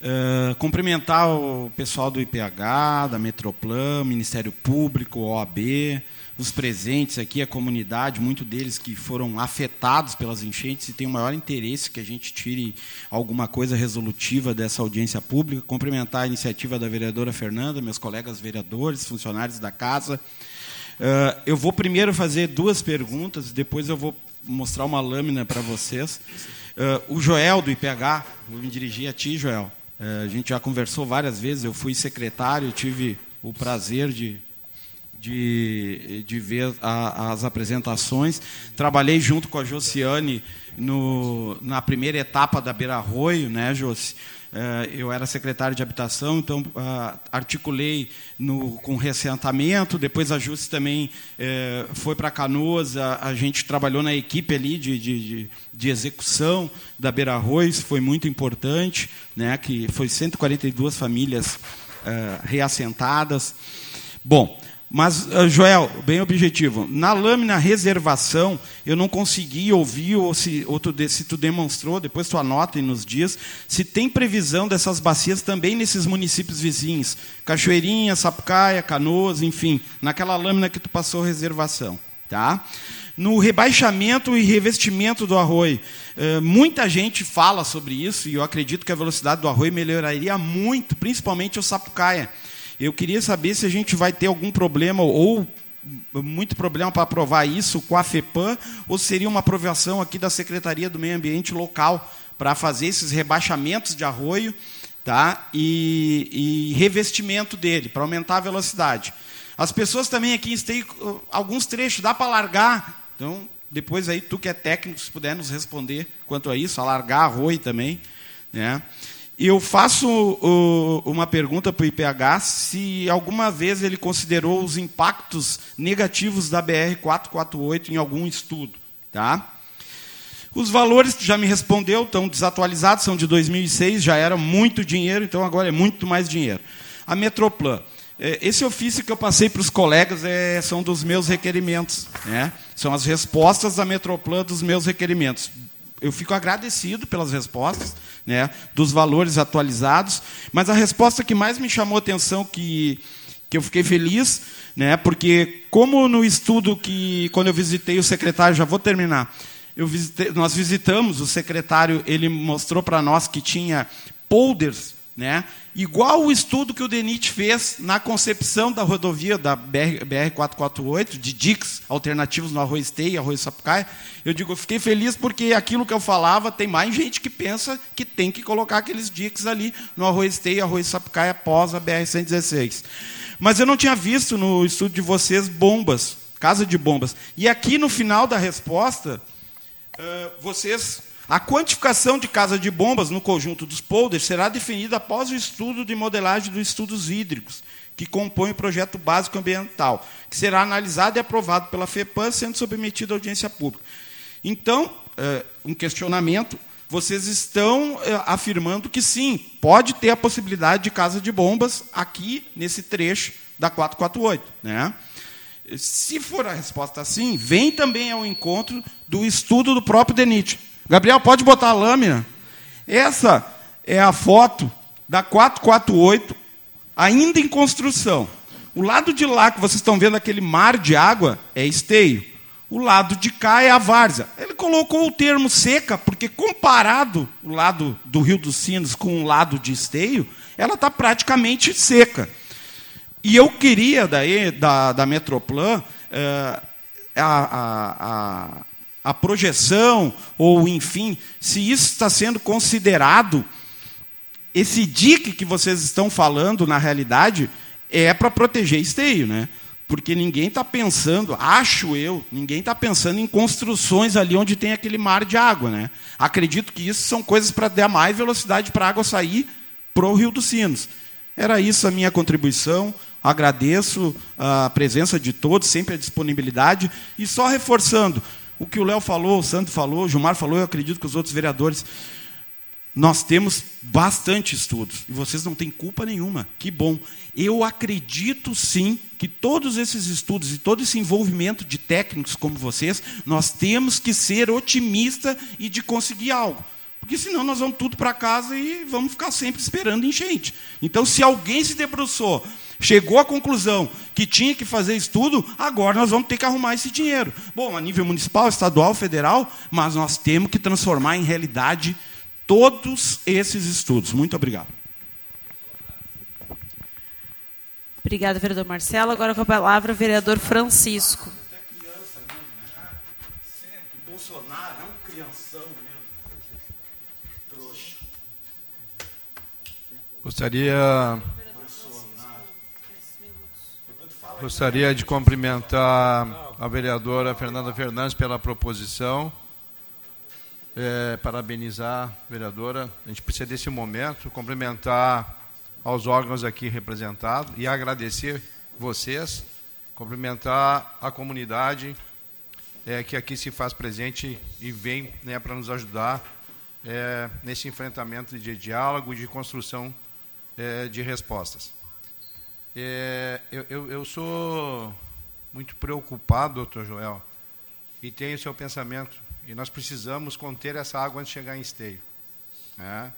Uh, cumprimentar o pessoal do IPH, da Metroplan, Ministério Público, OAB, os presentes aqui, a comunidade, muitos deles que foram afetados pelas enchentes e têm o maior interesse que a gente tire alguma coisa resolutiva dessa audiência pública. Cumprimentar a iniciativa da vereadora Fernanda, meus colegas vereadores, funcionários da casa. Uh, eu vou primeiro fazer duas perguntas, depois eu vou mostrar uma lâmina para vocês. Uh, o Joel, do IPH, vou me dirigir a ti, Joel. Uh, a gente já conversou várias vezes, eu fui secretário, tive o prazer de de, de ver a, as apresentações. Trabalhei junto com a Josiane no, na primeira etapa da Beira Arroio, né, Josi? Eh, eu era secretário de habitação, então ah, articulei no, com reassentamento. Depois a Jusce também eh, foi para Canoas. A, a, gente trabalhou na equipe ali de, de, de execução da Beira isso foi muito importante, né, que foi 142 famílias eh, reassentadas. Bom, mas, uh, Joel, bem objetivo. Na lâmina reservação, eu não consegui ouvir, ou se, ou tu, se tu demonstrou, depois tu anota e nos dias, se tem previsão dessas bacias também nesses municípios vizinhos. Cachoeirinha, Sapucaia, Canoas, enfim, naquela lâmina que tu passou reservação. Tá? No rebaixamento e revestimento do arroio, uh, muita gente fala sobre isso, e eu acredito que a velocidade do arroio melhoraria muito, principalmente o Sapucaia eu queria saber se a gente vai ter algum problema ou muito problema para aprovar isso com a FEPAM ou seria uma aprovação aqui da Secretaria do Meio Ambiente local para fazer esses rebaixamentos de arroio tá? e, e revestimento dele, para aumentar a velocidade. As pessoas também aqui têm uh, alguns trechos, dá para largar. Então, depois aí, tu que é técnico, se puder nos responder quanto a isso, alargar arroio também. Né? Eu faço uma pergunta para o IPH se alguma vez ele considerou os impactos negativos da BR 448 em algum estudo, tá? Os valores já me respondeu, estão desatualizados, são de 2006, já era muito dinheiro, então agora é muito mais dinheiro. A Metroplan, é, esse ofício que eu passei para os colegas é, são dos meus requerimentos, né? São as respostas da Metroplan dos meus requerimentos. Eu fico agradecido pelas respostas né, dos valores atualizados. Mas a resposta que mais me chamou a atenção, que, que eu fiquei feliz, né, porque como no estudo que, quando eu visitei o secretário, já vou terminar, eu visitei, nós visitamos, o secretário ele mostrou para nós que tinha polders né? Igual o estudo que o DENIT fez na concepção da rodovia da BR, BR 448, de DICs alternativos no Esteio e Arroio Sapucaia, eu digo, eu fiquei feliz porque aquilo que eu falava, tem mais gente que pensa que tem que colocar aqueles DICs ali no Esteio e Arroio Sapucaia após a BR-116. Mas eu não tinha visto no estudo de vocês bombas, casa de bombas. E aqui no final da resposta, uh, vocês a quantificação de casa de bombas no conjunto dos polders será definida após o estudo de modelagem dos estudos hídricos, que compõe o projeto básico ambiental, que será analisado e aprovado pela FEPAM, sendo submetido à audiência pública. Então, é, um questionamento, vocês estão é, afirmando que sim, pode ter a possibilidade de casa de bombas aqui nesse trecho da 448. Né? Se for a resposta sim, vem também ao encontro do estudo do próprio DENIT, Gabriel, pode botar a lâmina. Essa é a foto da 448, ainda em construção. O lado de lá que vocês estão vendo aquele mar de água é esteio. O lado de cá é a várzea. Ele colocou o termo seca, porque comparado o lado do Rio dos Sinos com o lado de esteio, ela está praticamente seca. E eu queria, daí, da, da Metroplan, eh, a, a, a a projeção, ou enfim, se isso está sendo considerado, esse dique que vocês estão falando, na realidade, é para proteger esteio, né? Porque ninguém está pensando, acho eu, ninguém está pensando em construções ali onde tem aquele mar de água, né? Acredito que isso são coisas para dar mais velocidade para a água sair para o Rio dos Sinos. Era isso a minha contribuição. Agradeço a presença de todos, sempre a disponibilidade. E só reforçando, o que o Léo falou, o Santo falou, o Gilmar falou, eu acredito que os outros vereadores. Nós temos bastante estudos e vocês não têm culpa nenhuma. Que bom. Eu acredito sim que todos esses estudos e todo esse envolvimento de técnicos como vocês, nós temos que ser otimistas e de conseguir algo. porque senão nós vamos tudo para casa e vamos ficar sempre esperando enchente. Então, se alguém se debruçou, chegou à conclusão que tinha que fazer isso tudo, agora nós vamos ter que arrumar esse dinheiro. Bom, a nível municipal, estadual, federal, mas nós temos que transformar em realidade todos esses estudos. Muito obrigado. Obrigada, vereador Marcelo. Agora com a palavra o vereador Francisco. Bolsonaro é um crianção Gostaria Gostaria de cumprimentar a vereadora Fernanda Fernandes pela proposição. É, parabenizar a vereadora. A gente precisa desse momento, cumprimentar aos órgãos aqui representados e agradecer vocês, cumprimentar a comunidade é, que aqui se faz presente e vem né, para nos ajudar é, nesse enfrentamento de diálogo e de construção é, de respostas. É, eu, eu, eu, sou muito preocupado, doutor Joel, e tenho o seu pensamento, e nós precisamos conter essa água antes de chegar em esteio. Né?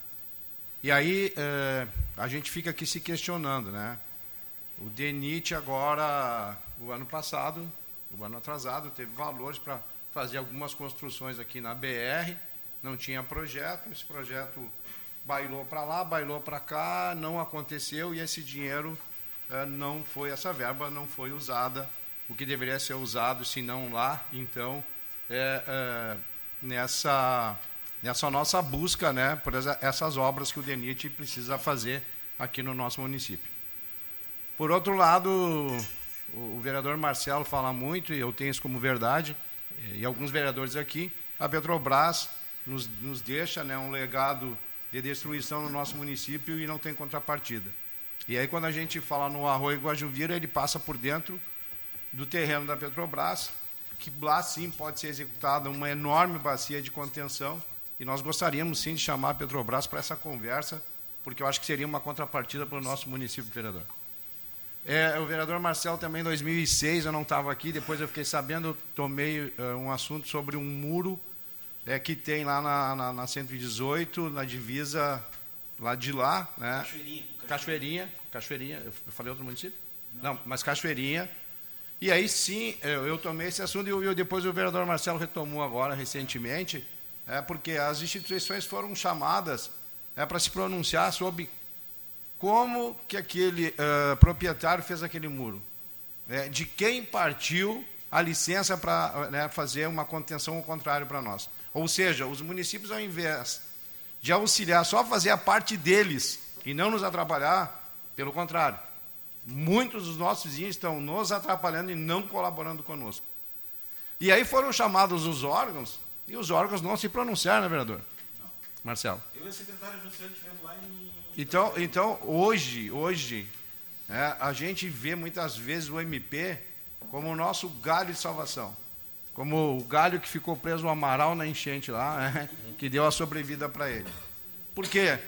E aí é, a gente fica aqui se questionando, né? O DENIT agora, o ano passado, o ano atrasado, teve valores para fazer algumas construções aqui na BR, não tinha projeto, esse projeto bailou para lá, bailou para cá, não aconteceu e esse dinheiro não foi, essa verba não foi usada, o que deveria ser usado, se não lá, então, é, é, nessa, nessa nossa busca né, por essas obras que o DENIT precisa fazer aqui no nosso município. Por outro lado, o, o vereador Marcelo fala muito, e eu tenho isso como verdade, e alguns vereadores aqui, a Petrobras nos, nos deixa né, um legado de destruição no nosso município e não tem contrapartida. E aí, quando a gente fala no Arroio Guajuvira, ele passa por dentro do terreno da Petrobras, que lá sim pode ser executada uma enorme bacia de contenção. E nós gostaríamos sim de chamar a Petrobras para essa conversa, porque eu acho que seria uma contrapartida para o nosso município, vereador. É, o vereador Marcelo também, em 2006, eu não estava aqui, depois eu fiquei sabendo, eu tomei uh, um assunto sobre um muro é, que tem lá na, na, na 118, na divisa lá de lá, né? Cachoeirinha. Cachoeirinha, Cachoeirinha, eu falei outro município? Não, Não mas Cachoeirinha. E aí sim, eu, eu tomei esse assunto e depois o vereador Marcelo retomou agora recentemente, é, porque as instituições foram chamadas é, para se pronunciar sobre como que aquele uh, proprietário fez aquele muro, é, de quem partiu a licença para né, fazer uma contenção ao contrário para nós. Ou seja, os municípios, ao invés de auxiliar, só fazer a parte deles e não nos atrapalhar, pelo contrário, muitos dos nossos vizinhos estão nos atrapalhando e não colaborando conosco. E aí foram chamados os órgãos, e os órgãos não se pronunciaram, né, vereador? Não. Marcelo. Eu e a secretária José estivemos lá em. Então, então hoje, hoje, é, a gente vê muitas vezes o MP como o nosso galho de salvação. Como o galho que ficou preso no Amaral na enchente lá, é, que deu a sobrevida para ele. Por quê?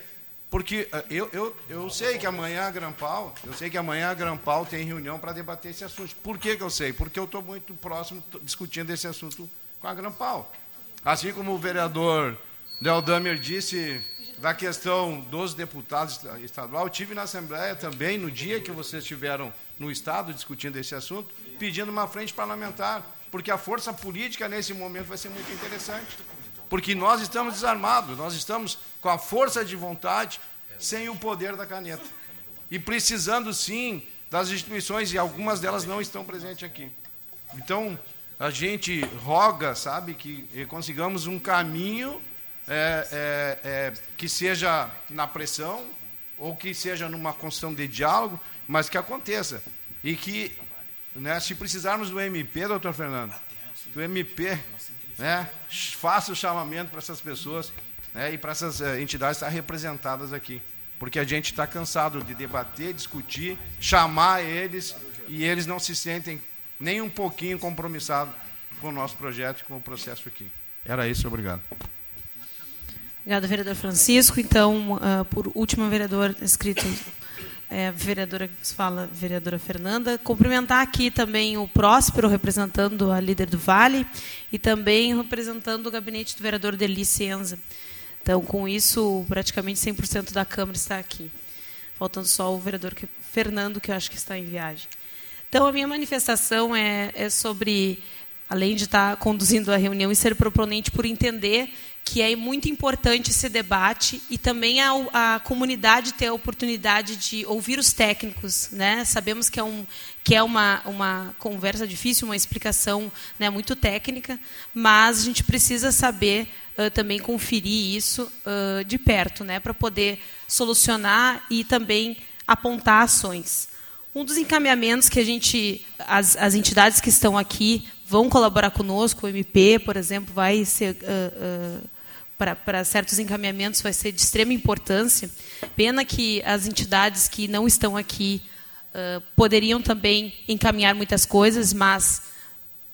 Porque eh, eu, eu, eu sei que amanhã a Grampal, eu sei que amanhã a Grampal tem reunião para debater esse assunto. Por que, que eu sei? Porque eu estou muito próximo discutindo esse assunto com a Grampal. Assim como o vereador Deldamer disse da questão dos deputados estadual, tive na Assembleia também, no dia que vocês estiveram no Estado discutindo esse assunto, pedindo uma frente parlamentar, porque a força política nesse momento vai ser muito interessante porque nós estamos desarmados, nós estamos com a força de vontade sem o poder da caneta. E precisando sim das instituições, e algumas delas não estão presentes aqui. Então, a gente roga, sabe, que consigamos um caminho é, é, é, que seja na pressão, ou que seja numa construção de diálogo, mas que aconteça. E que, né, se precisarmos do MP, doutor Fernando, do MP né, faça o chamamento para essas pessoas né, e para essas uh, entidades estar representadas aqui. Porque a gente está cansado de debater, discutir, chamar eles e eles não se sentem nem um pouquinho compromissados com o nosso projeto e com o processo aqui. Era isso, obrigado. Obrigada, vereador Francisco. Então, uh, por último, vereador escrito é, vereadora que fala, vereadora Fernanda. Cumprimentar aqui também o Próspero, representando a líder do Vale, e também representando o gabinete do vereador Deli Senza. Então, com isso, praticamente 100% da Câmara está aqui. Faltando só o vereador que, Fernando, que eu acho que está em viagem. Então, a minha manifestação é, é sobre, além de estar conduzindo a reunião e ser proponente por entender que é muito importante esse debate e também a, a, comunidade ter a oportunidade de ouvir os técnicos, né? Sabemos que é um que é uma, uma conversa difícil, uma explicação né, muito técnica, mas a gente precisa saber uh, também conferir isso uh, de perto, né, para poder solucionar e também apontar ações. Um dos encaminhamentos que a gente, as, as entidades que estão aqui vão colaborar conosco, o MP, por exemplo, vai ser uh, para certos encaminhamentos vai ser de extrema importância. Pena que as entidades que não estão aqui uh, poderiam também encaminhar muitas coisas, mas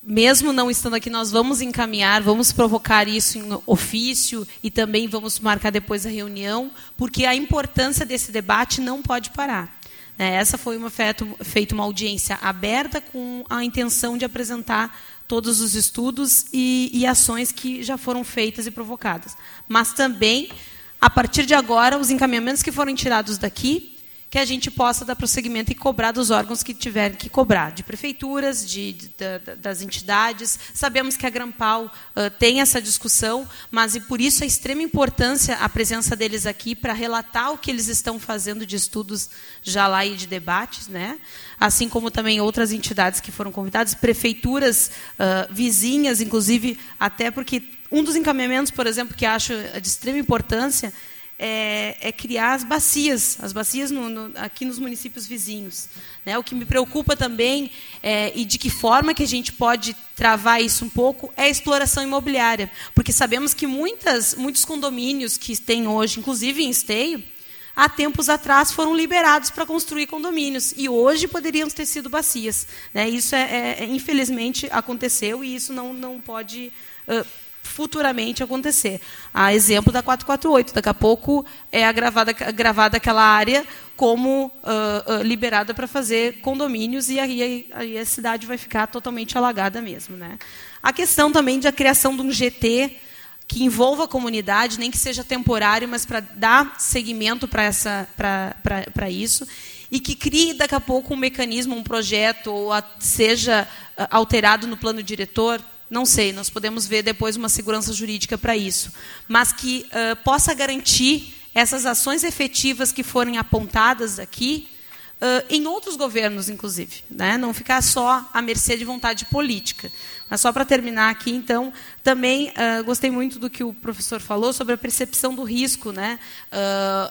mesmo não estando aqui, nós vamos encaminhar, vamos provocar isso em ofício e também vamos marcar depois a reunião, porque a importância desse debate não pode parar. Né? Essa foi uma feita uma audiência aberta com a intenção de apresentar todos os estudos e, e ações que já foram feitas e provocadas. Mas também, a partir de agora, os encaminhamentos que foram tirados daqui que a gente possa dar prosseguimento e cobrar dos órgãos que tiverem que cobrar, de prefeituras, de, de, de das entidades. Sabemos que a Grampal uh, tem essa discussão, mas e por isso a extrema importância a presença deles aqui para relatar o que eles estão fazendo de estudos já lá e de debates, né? assim como também outras entidades que foram convidadas, prefeituras uh, vizinhas, inclusive, até porque um dos encaminhamentos, por exemplo, que acho de extrema importância é, é, criar as bacias, as bacias no, no, aqui nos municípios vizinhos. Né? O que me preocupa também, é, e de que forma que a gente pode travar isso um pouco, é a exploração imobiliária. Porque sabemos que muitas, muitos condomínios que tem hoje, inclusive em Esteio, há tempos atrás foram liberados para construir condomínios e hoje poderiam ter sido bacias. Né? Isso, é, é, infelizmente, aconteceu e isso não, não pode... Uh, futuramente acontecer. A exemplo da 448, daqui a pouco é agravada, gravada aquela área como uh, uh, liberada para fazer condomínios e aí, aí, a cidade vai ficar totalmente alagada mesmo. Né? A questão também da criação de um GT que envolva a comunidade, nem que seja temporário, mas para dar seguimento para isso, e que crie daqui a pouco um mecanismo, um projeto, ou a, seja alterado no plano diretor, não sei, nós podemos ver depois uma segurança jurídica para isso, mas que uh, possa garantir essas ações efetivas que forem apontadas aqui, uh, em outros governos, inclusive. Né? Não ficar só à mercê de vontade política. Mas só para terminar aqui, então, também uh, gostei muito do que o professor falou sobre a percepção do risco, né?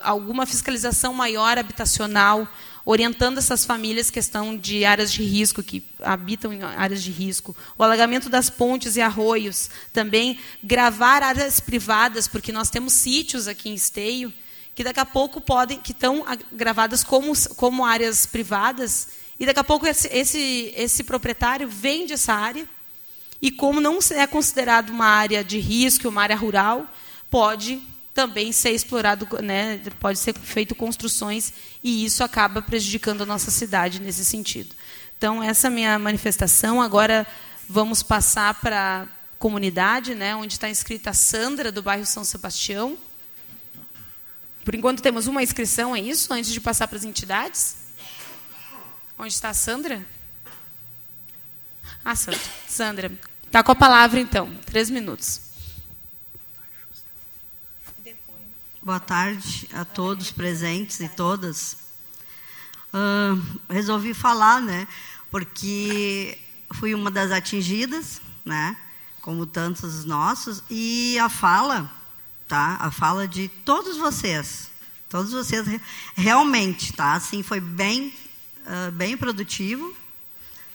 alguma fiscalização maior habitacional, orientando essas famílias questão de áreas de risco, que habitam em áreas de risco. O alagamento das pontes e arroios. Também gravar áreas privadas, porque nós temos sítios aqui em Esteio que daqui a pouco podem, que estão gravadas como, como áreas privadas, e daqui a pouco esse, esse, esse proprietário vende essa área, e como não é considerado uma área de risco, uma área rural, pode também ser explorado, né, pode ser feito construções e isso acaba prejudicando a nossa cidade nesse sentido. Então essa é a minha manifestação. Agora vamos passar para a comunidade, né, onde está inscrita a Sandra do bairro São Sebastião. Por enquanto temos uma inscrição, é isso? Antes de passar para as entidades. Onde está a Sandra? Ah, Sandra. Sandra, está com a palavra então. Três minutos. Boa tarde a todos presentes e todas. Uh, resolvi falar, né, porque fui uma das atingidas, né, como tantos nossos, e a fala, tá, a fala de todos vocês, todos vocês realmente, tá, assim, foi bem, uh, bem produtivo,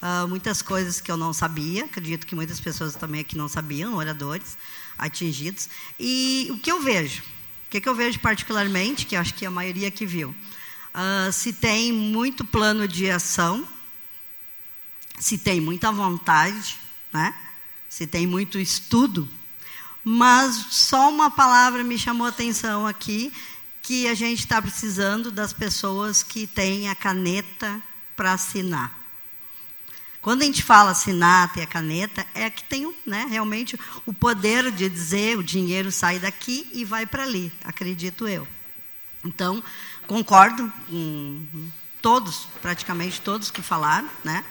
uh, muitas coisas que eu não sabia, acredito que muitas pessoas também aqui não sabiam, oradores atingidos, e o que eu vejo, o que, que eu vejo particularmente, que acho que a maioria que viu, uh, se tem muito plano de ação, se tem muita vontade, né? se tem muito estudo, mas só uma palavra me chamou a atenção aqui, que a gente está precisando das pessoas que têm a caneta para assinar. Quando a gente fala assinar, ter a caneta, é que tem né, realmente o poder de dizer o dinheiro sai daqui e vai para ali, acredito eu. Então, concordo com todos, praticamente todos que falaram, né?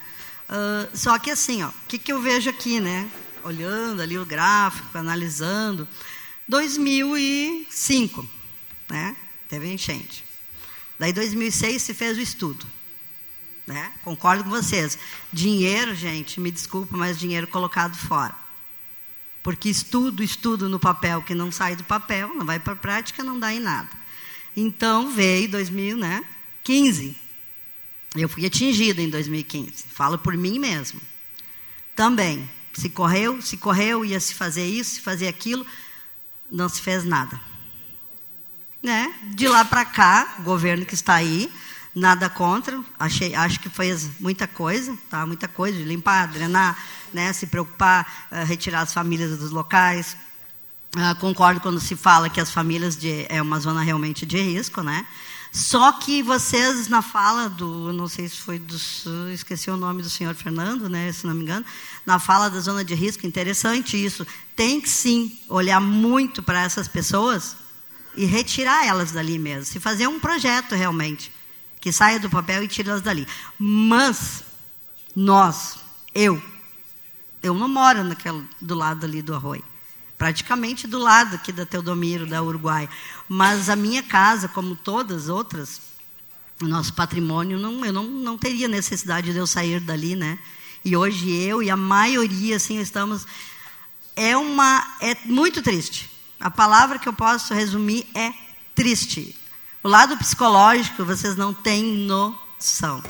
Uh, só que assim, o que, que eu vejo aqui, né? Olhando ali o gráfico, analisando, 2005, né? Teve enchente. Daí 2006 se fez o estudo. Né? Concordo com vocês. Dinheiro, gente, me desculpa, mas dinheiro colocado fora. Porque estudo, estudo no papel que não sai do papel, não vai para a prática, não dá em nada. Então veio 2015. Né? Eu fui atingida em 2015. Falo por mim mesmo. Também. Se correu, se correu, ia se fazer isso, se fazer aquilo, não se fez nada. Né? De lá para cá, o governo que está aí, nada contra, achei, acho que fez muita coisa, tá? Muita coisa de limpar, drenar, né? Se preocupar, uh, retirar as famílias dos locais. Uh, concordo quando se fala que as famílias de, é uma zona realmente de risco, né? Só que vocês na fala do, não sei se foi do, esqueci o nome do senhor Fernando, né? Se não me engano, na fala da zona de risco, interessante isso. Tem que sim olhar muito para essas pessoas e retirar elas dali mesmo. Se fazer um projeto realmente que saia do papel e tire elas dali. Mas nós, eu, eu não moro naquele, do lado ali do arroio. Praticamente do lado aqui da Teodomiro, da Uruguai. Mas a minha casa, como todas as outras, o nosso patrimônio, não, eu não, não teria necessidade de eu sair dali, né? E hoje eu e a maioria, assim, estamos... É, uma, é muito triste. A palavra que eu posso resumir é triste. O lado psicológico, vocês não têm noção.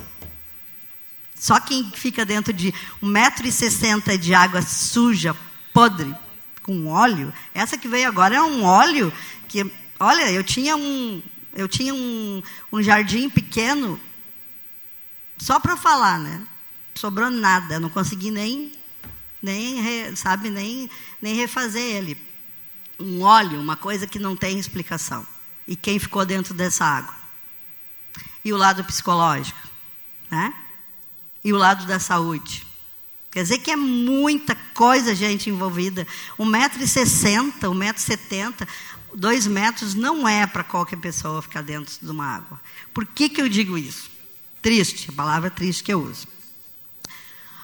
Só quem fica dentro de 1,60m de água suja, podre, com óleo, essa que veio agora é um óleo que, olha, eu tinha um, eu tinha um, um jardim pequeno, só para falar, né? Sobrou nada, não consegui nem, nem sabe, nem, nem refazer ele. Um óleo, uma coisa que não tem explicação e quem ficou dentro dessa água. E o lado psicológico, né? E o lado da saúde. Quer dizer que é muita coisa, gente, envolvida. 1,60m, 1,70m, 2 metros não é para qualquer pessoa ficar dentro de uma água. Por que, que eu digo isso? Triste, a palavra triste que eu uso.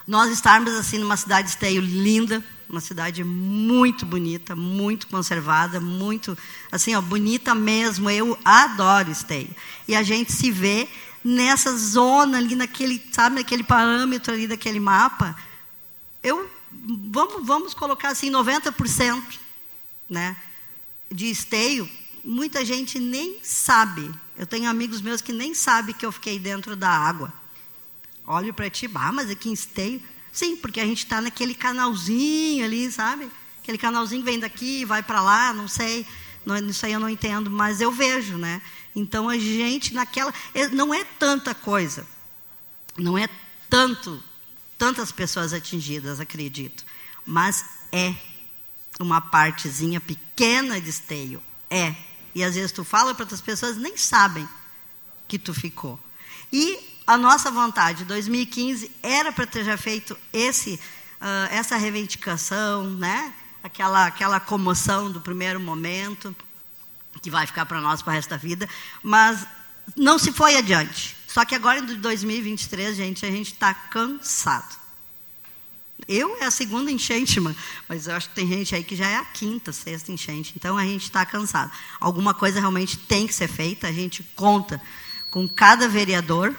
Nós estarmos assim numa cidade esteio linda, uma cidade muito bonita, muito conservada, muito assim, ó, bonita mesmo. Eu adoro Esteio. E a gente se vê nessa zona ali naquele, sabe, naquele parâmetro ali daquele mapa. Eu vamos vamos colocar assim 90%, né, de Esteio. Muita gente nem sabe. Eu tenho amigos meus que nem sabem que eu fiquei dentro da água. Olho para ti, ah, mas aqui em Esteio Sim, porque a gente está naquele canalzinho ali, sabe? Aquele canalzinho que vem daqui vai para lá, não sei. Não, isso aí eu não entendo, mas eu vejo, né? Então a gente naquela. É, não é tanta coisa. Não é tanto, tantas pessoas atingidas, acredito. Mas é uma partezinha pequena de esteio. É. E às vezes tu fala para outras pessoas, nem sabem que tu ficou. E a nossa vontade, 2015, era para ter já feito esse, uh, essa reivindicação, né? aquela, aquela comoção do primeiro momento, que vai ficar para nós para o resto da vida, mas não se foi adiante. Só que agora, em 2023, gente, a gente está cansado. Eu é a segunda enchente, mas eu acho que tem gente aí que já é a quinta, sexta enchente. Então a gente está cansado. Alguma coisa realmente tem que ser feita. A gente conta com cada vereador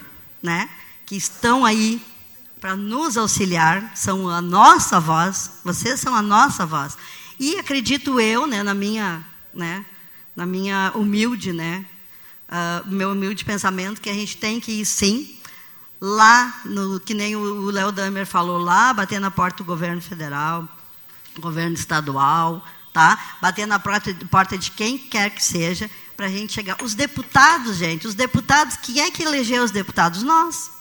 né, que estão aí para nos auxiliar, são a nossa voz, vocês são a nossa voz. E acredito eu, né, na minha, né, na minha humilde, né, uh, meu humilde pensamento, que a gente tem que ir sim lá, no, que nem o Léo Damer falou, lá bater na porta do governo federal, governo estadual, tá? Bater na porta, porta de quem quer que seja, para a gente chegar. Os deputados, gente, os deputados, quem é que elegeu os deputados? Nós.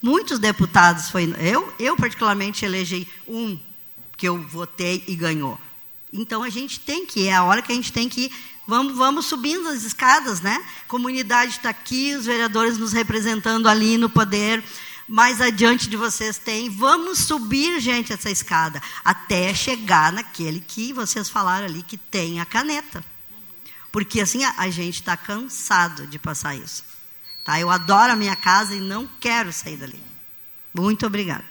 Muitos deputados foi eu, eu particularmente elegei um que eu votei e ganhou. Então a gente tem que é a hora que a gente tem que ir, vamos vamos subindo as escadas, né? A comunidade está aqui, os vereadores nos representando ali no poder, mais adiante de vocês tem. Vamos subir, gente, essa escada, até chegar naquele que vocês falaram ali, que tem a caneta. Porque assim a, a gente está cansado de passar isso. Tá? Eu adoro a minha casa e não quero sair dali. Muito obrigada.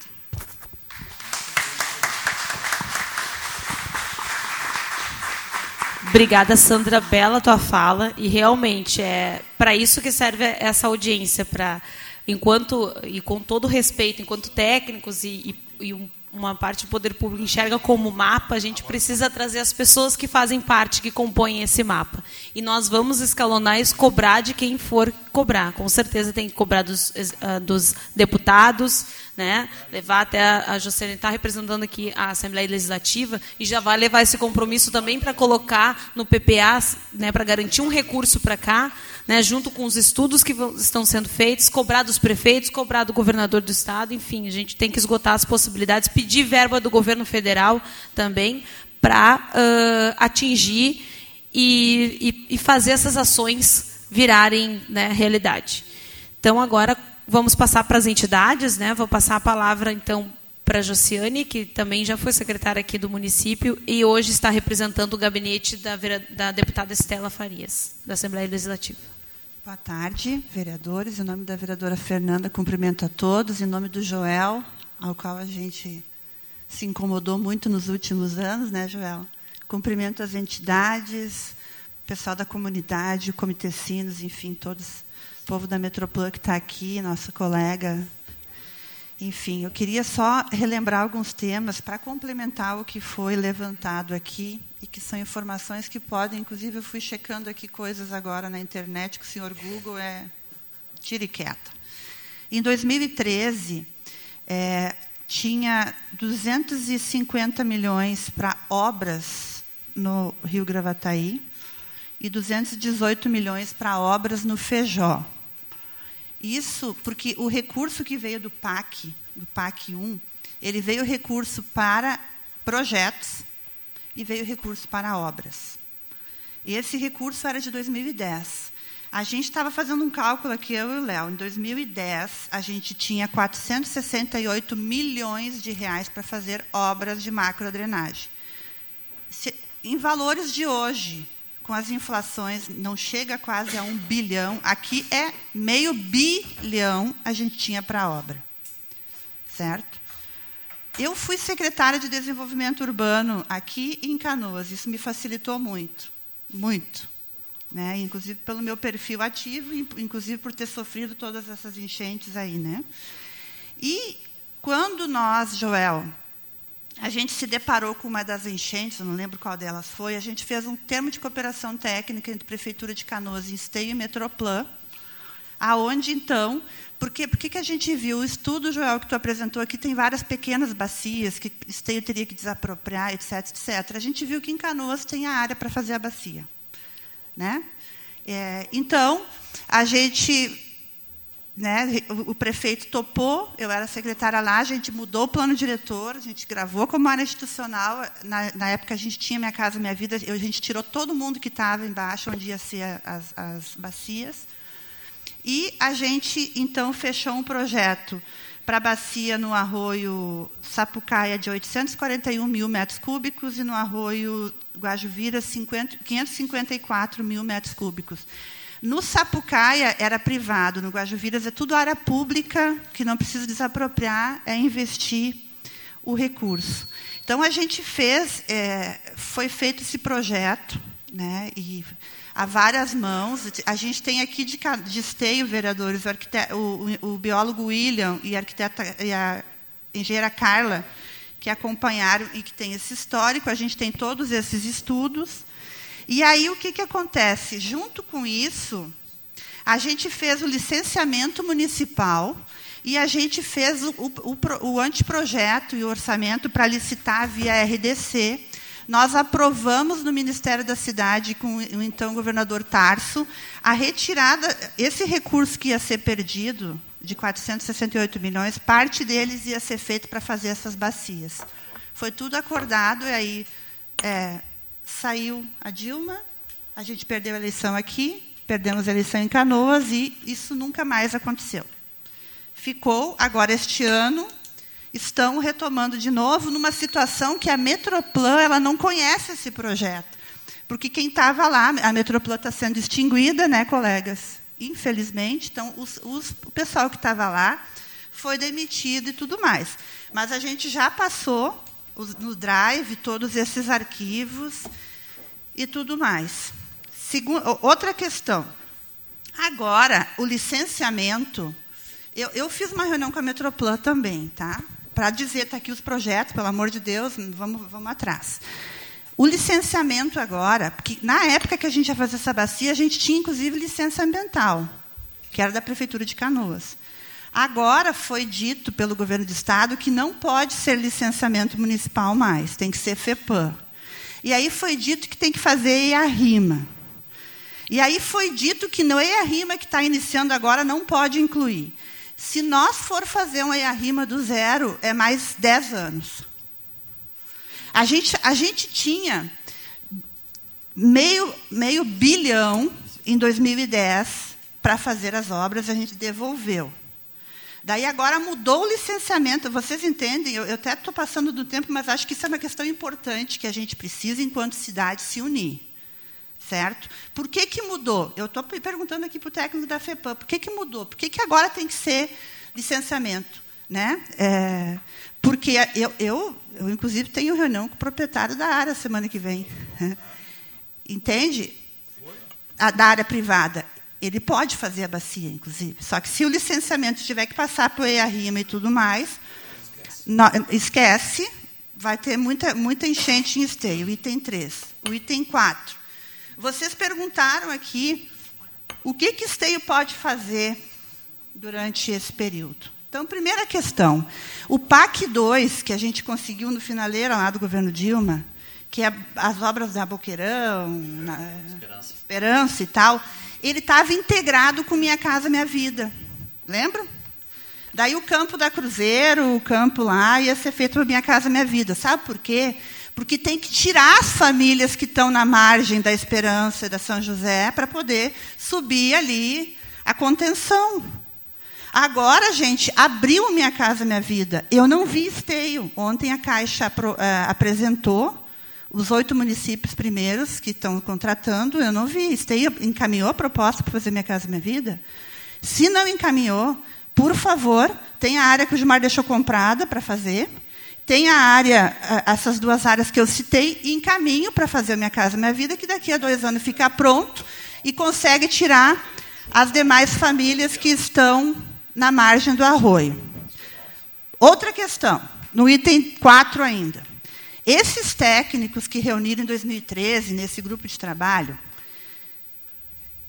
Obrigada, Sandra. Bela tua fala. E realmente é para isso que serve essa audiência, para enquanto e com todo respeito, enquanto técnicos e, e, e um uma parte do poder público enxerga como mapa, a gente precisa trazer as pessoas que fazem parte, que compõem esse mapa. E nós vamos escalonar e cobrar de quem for cobrar. Com certeza tem que cobrar dos, uh, dos deputados, né? levar até a, a Jocelyne está representando aqui a Assembleia Legislativa e já vai levar esse compromisso também para colocar no PPA, né, para garantir um recurso para cá, né, junto com os estudos que vão, estão sendo feitos, cobrar dos prefeitos, cobrar do governador do estado, enfim, a gente tem que esgotar as possibilidades, pedir verba do governo federal também para uh, atingir e, e, e, fazer essas ações virarem né, realidade. Então, agora vamos passar para as entidades, né? Vou passar a palavra então para a Josiane, que também já foi secretária aqui do município e hoje está representando o gabinete da, da deputada Estela Farias, da Assembleia Legislativa. Boa tarde, vereadores. Em nome da vereadora Fernanda, cumprimento a todos. Em nome do Joel, ao qual a gente se incomodou muito nos últimos anos, né, Joel? Cumprimento as entidades, o pessoal da comunidade, o Comitê Sinos, enfim, todos, o povo da Metroplan que está aqui, nossa colega. Enfim, eu queria só relembrar alguns temas para complementar o que foi levantado aqui e que são informações que podem, inclusive eu fui checando aqui coisas agora na internet que o senhor Google é tire quieta. Em 2013, é, tinha 250 milhões para obras no Rio Gravataí e 218 milhões para obras no Feijó. Isso porque o recurso que veio do PAC, do PAC 1, ele veio recurso para projetos e veio recurso para obras. Esse recurso era de 2010. A gente estava fazendo um cálculo aqui, eu e o Léo. Em 2010, a gente tinha 468 milhões de reais para fazer obras de macrodrenagem. Se, em valores de hoje, com as inflações, não chega quase a um bilhão. Aqui é meio bilhão a gente tinha para a obra. Certo? Eu fui secretária de Desenvolvimento Urbano aqui em Canoas. Isso me facilitou muito, muito. Né? Inclusive pelo meu perfil ativo, inclusive por ter sofrido todas essas enchentes aí. Né? E quando nós, Joel, a gente se deparou com uma das enchentes, não lembro qual delas foi, a gente fez um termo de cooperação técnica entre a Prefeitura de Canoas, Esteio e Metroplan, aonde, então, porque, porque que a gente viu? O estudo, Joel, que tu apresentou aqui, tem várias pequenas bacias que Esteio teria que desapropriar, etc, etc. A gente viu que em Canoas tem a área para fazer a bacia. Né? É, então, a gente né, o, prefeito topou, eu era secretária lá, a gente mudou o plano diretor, a gente gravou como área institucional. Na, na época a gente tinha Minha Casa Minha Vida, a gente tirou todo mundo que estava embaixo, onde ia ser as, as bacias. E a gente, então, fechou um projeto para a bacia no arroio Sapucaia de 841 mil metros cúbicos e no arroio Guajuvira 50, 554 mil metros cúbicos. No Sapucaia era privado, no Guajuviras é tudo área pública, que não precisa desapropriar, é investir o recurso. Então a gente fez, é, foi feito esse projeto, né, e a várias mãos. A gente tem aqui de, de esteio, vereadores, o, o, o, biólogo William e a arquiteta e a engenheira Carla, que acompanharam e que tem esse histórico. A gente tem todos esses estudos. E aí o que, que acontece? Junto com isso, a gente fez o licenciamento municipal e a gente fez o, o, o anteprojeto e o orçamento para licitar via RDC nós aprovamos no Ministério da Cidade, com o então governador Tarso, a retirada, esse recurso que ia ser perdido, de 468 milhões, parte deles ia ser feito para fazer essas bacias. Foi tudo acordado, e aí é, saiu a Dilma, a gente perdeu a eleição aqui, perdemos a eleição em Canoas, e isso nunca mais aconteceu. ficou, agora este ano, estão retomando de novo numa situação que a Metroplan ela não conhece esse projeto. Porque quem estava lá, a Metroplan está sendo extinguida, né, colegas? Infelizmente, então os, os, o pessoal que estava lá foi demitido e tudo mais. Mas a gente já passou no Drive todos esses arquivos e tudo mais. Outra questão. Agora, o licenciamento. Eu, eu fiz uma reunião com a Metroplan também, tá? Para dizer, está aqui os projetos, pelo amor de Deus, vamos, vamos atrás. O licenciamento agora, porque na época que a gente ia fazer essa bacia, a gente tinha inclusive licença ambiental, que era da Prefeitura de Canoas. Agora foi dito pelo governo do estado que não pode ser licenciamento municipal mais, tem que ser FEPAM. E aí foi dito que tem que fazer EARIMA. E aí foi dito que no EARIMA que está iniciando agora não pode incluir. Se nós for fazer um EARIMA do zero, é mais 10 anos. A gente, a gente tinha meio, meio bilhão em 2010 para fazer as obras, a gente devolveu. Daí agora mudou o licenciamento. Vocês entendem? Eu, eu até estou passando do tempo, mas acho que isso é uma questão importante que a gente precisa, enquanto cidade, se unir. Certo? Por que, que mudou? Eu estou perguntando aqui para o técnico da FEPAM, por que, que mudou? Por que, que agora tem que ser licenciamento? Né? É, porque eu, eu, eu, inclusive, tenho reunião com o proprietário da área semana que vem. Entende? A, da área privada. Ele pode fazer a bacia, inclusive. Só que se o licenciamento tiver que passar por EARIMA e tudo mais, não, esquece, vai ter muita, muita enchente em esteio. Item 3. O item 4. Vocês perguntaram aqui o que, que esteio pode fazer durante esse período. Então, primeira questão. O PAC 2, que a gente conseguiu no finaleiro lá do governo Dilma, que é as obras da Boqueirão, na Esperança. Esperança e tal, ele estava integrado com Minha Casa Minha Vida. Lembra? Daí o campo da Cruzeiro, o campo lá, ia ser feito para Minha Casa Minha Vida. Sabe por quê? Porque tem que tirar as famílias que estão na margem da Esperança e da São José para poder subir ali a contenção. Agora, gente, abriu Minha Casa Minha Vida. Eu não vi esteio. Ontem a Caixa uh, apresentou os oito municípios primeiros que estão contratando, eu não vi. Esteio encaminhou a proposta para fazer Minha Casa Minha Vida? Se não encaminhou, por favor, tem a área que o Gilmar deixou comprada para fazer, tem a área, essas duas áreas que eu citei, e encaminho para fazer Minha Casa Minha Vida, que daqui a dois anos fica pronto e consegue tirar as demais famílias que estão na margem do arroio. Outra questão, no item 4 ainda. Esses técnicos que reuniram em 2013 nesse grupo de trabalho,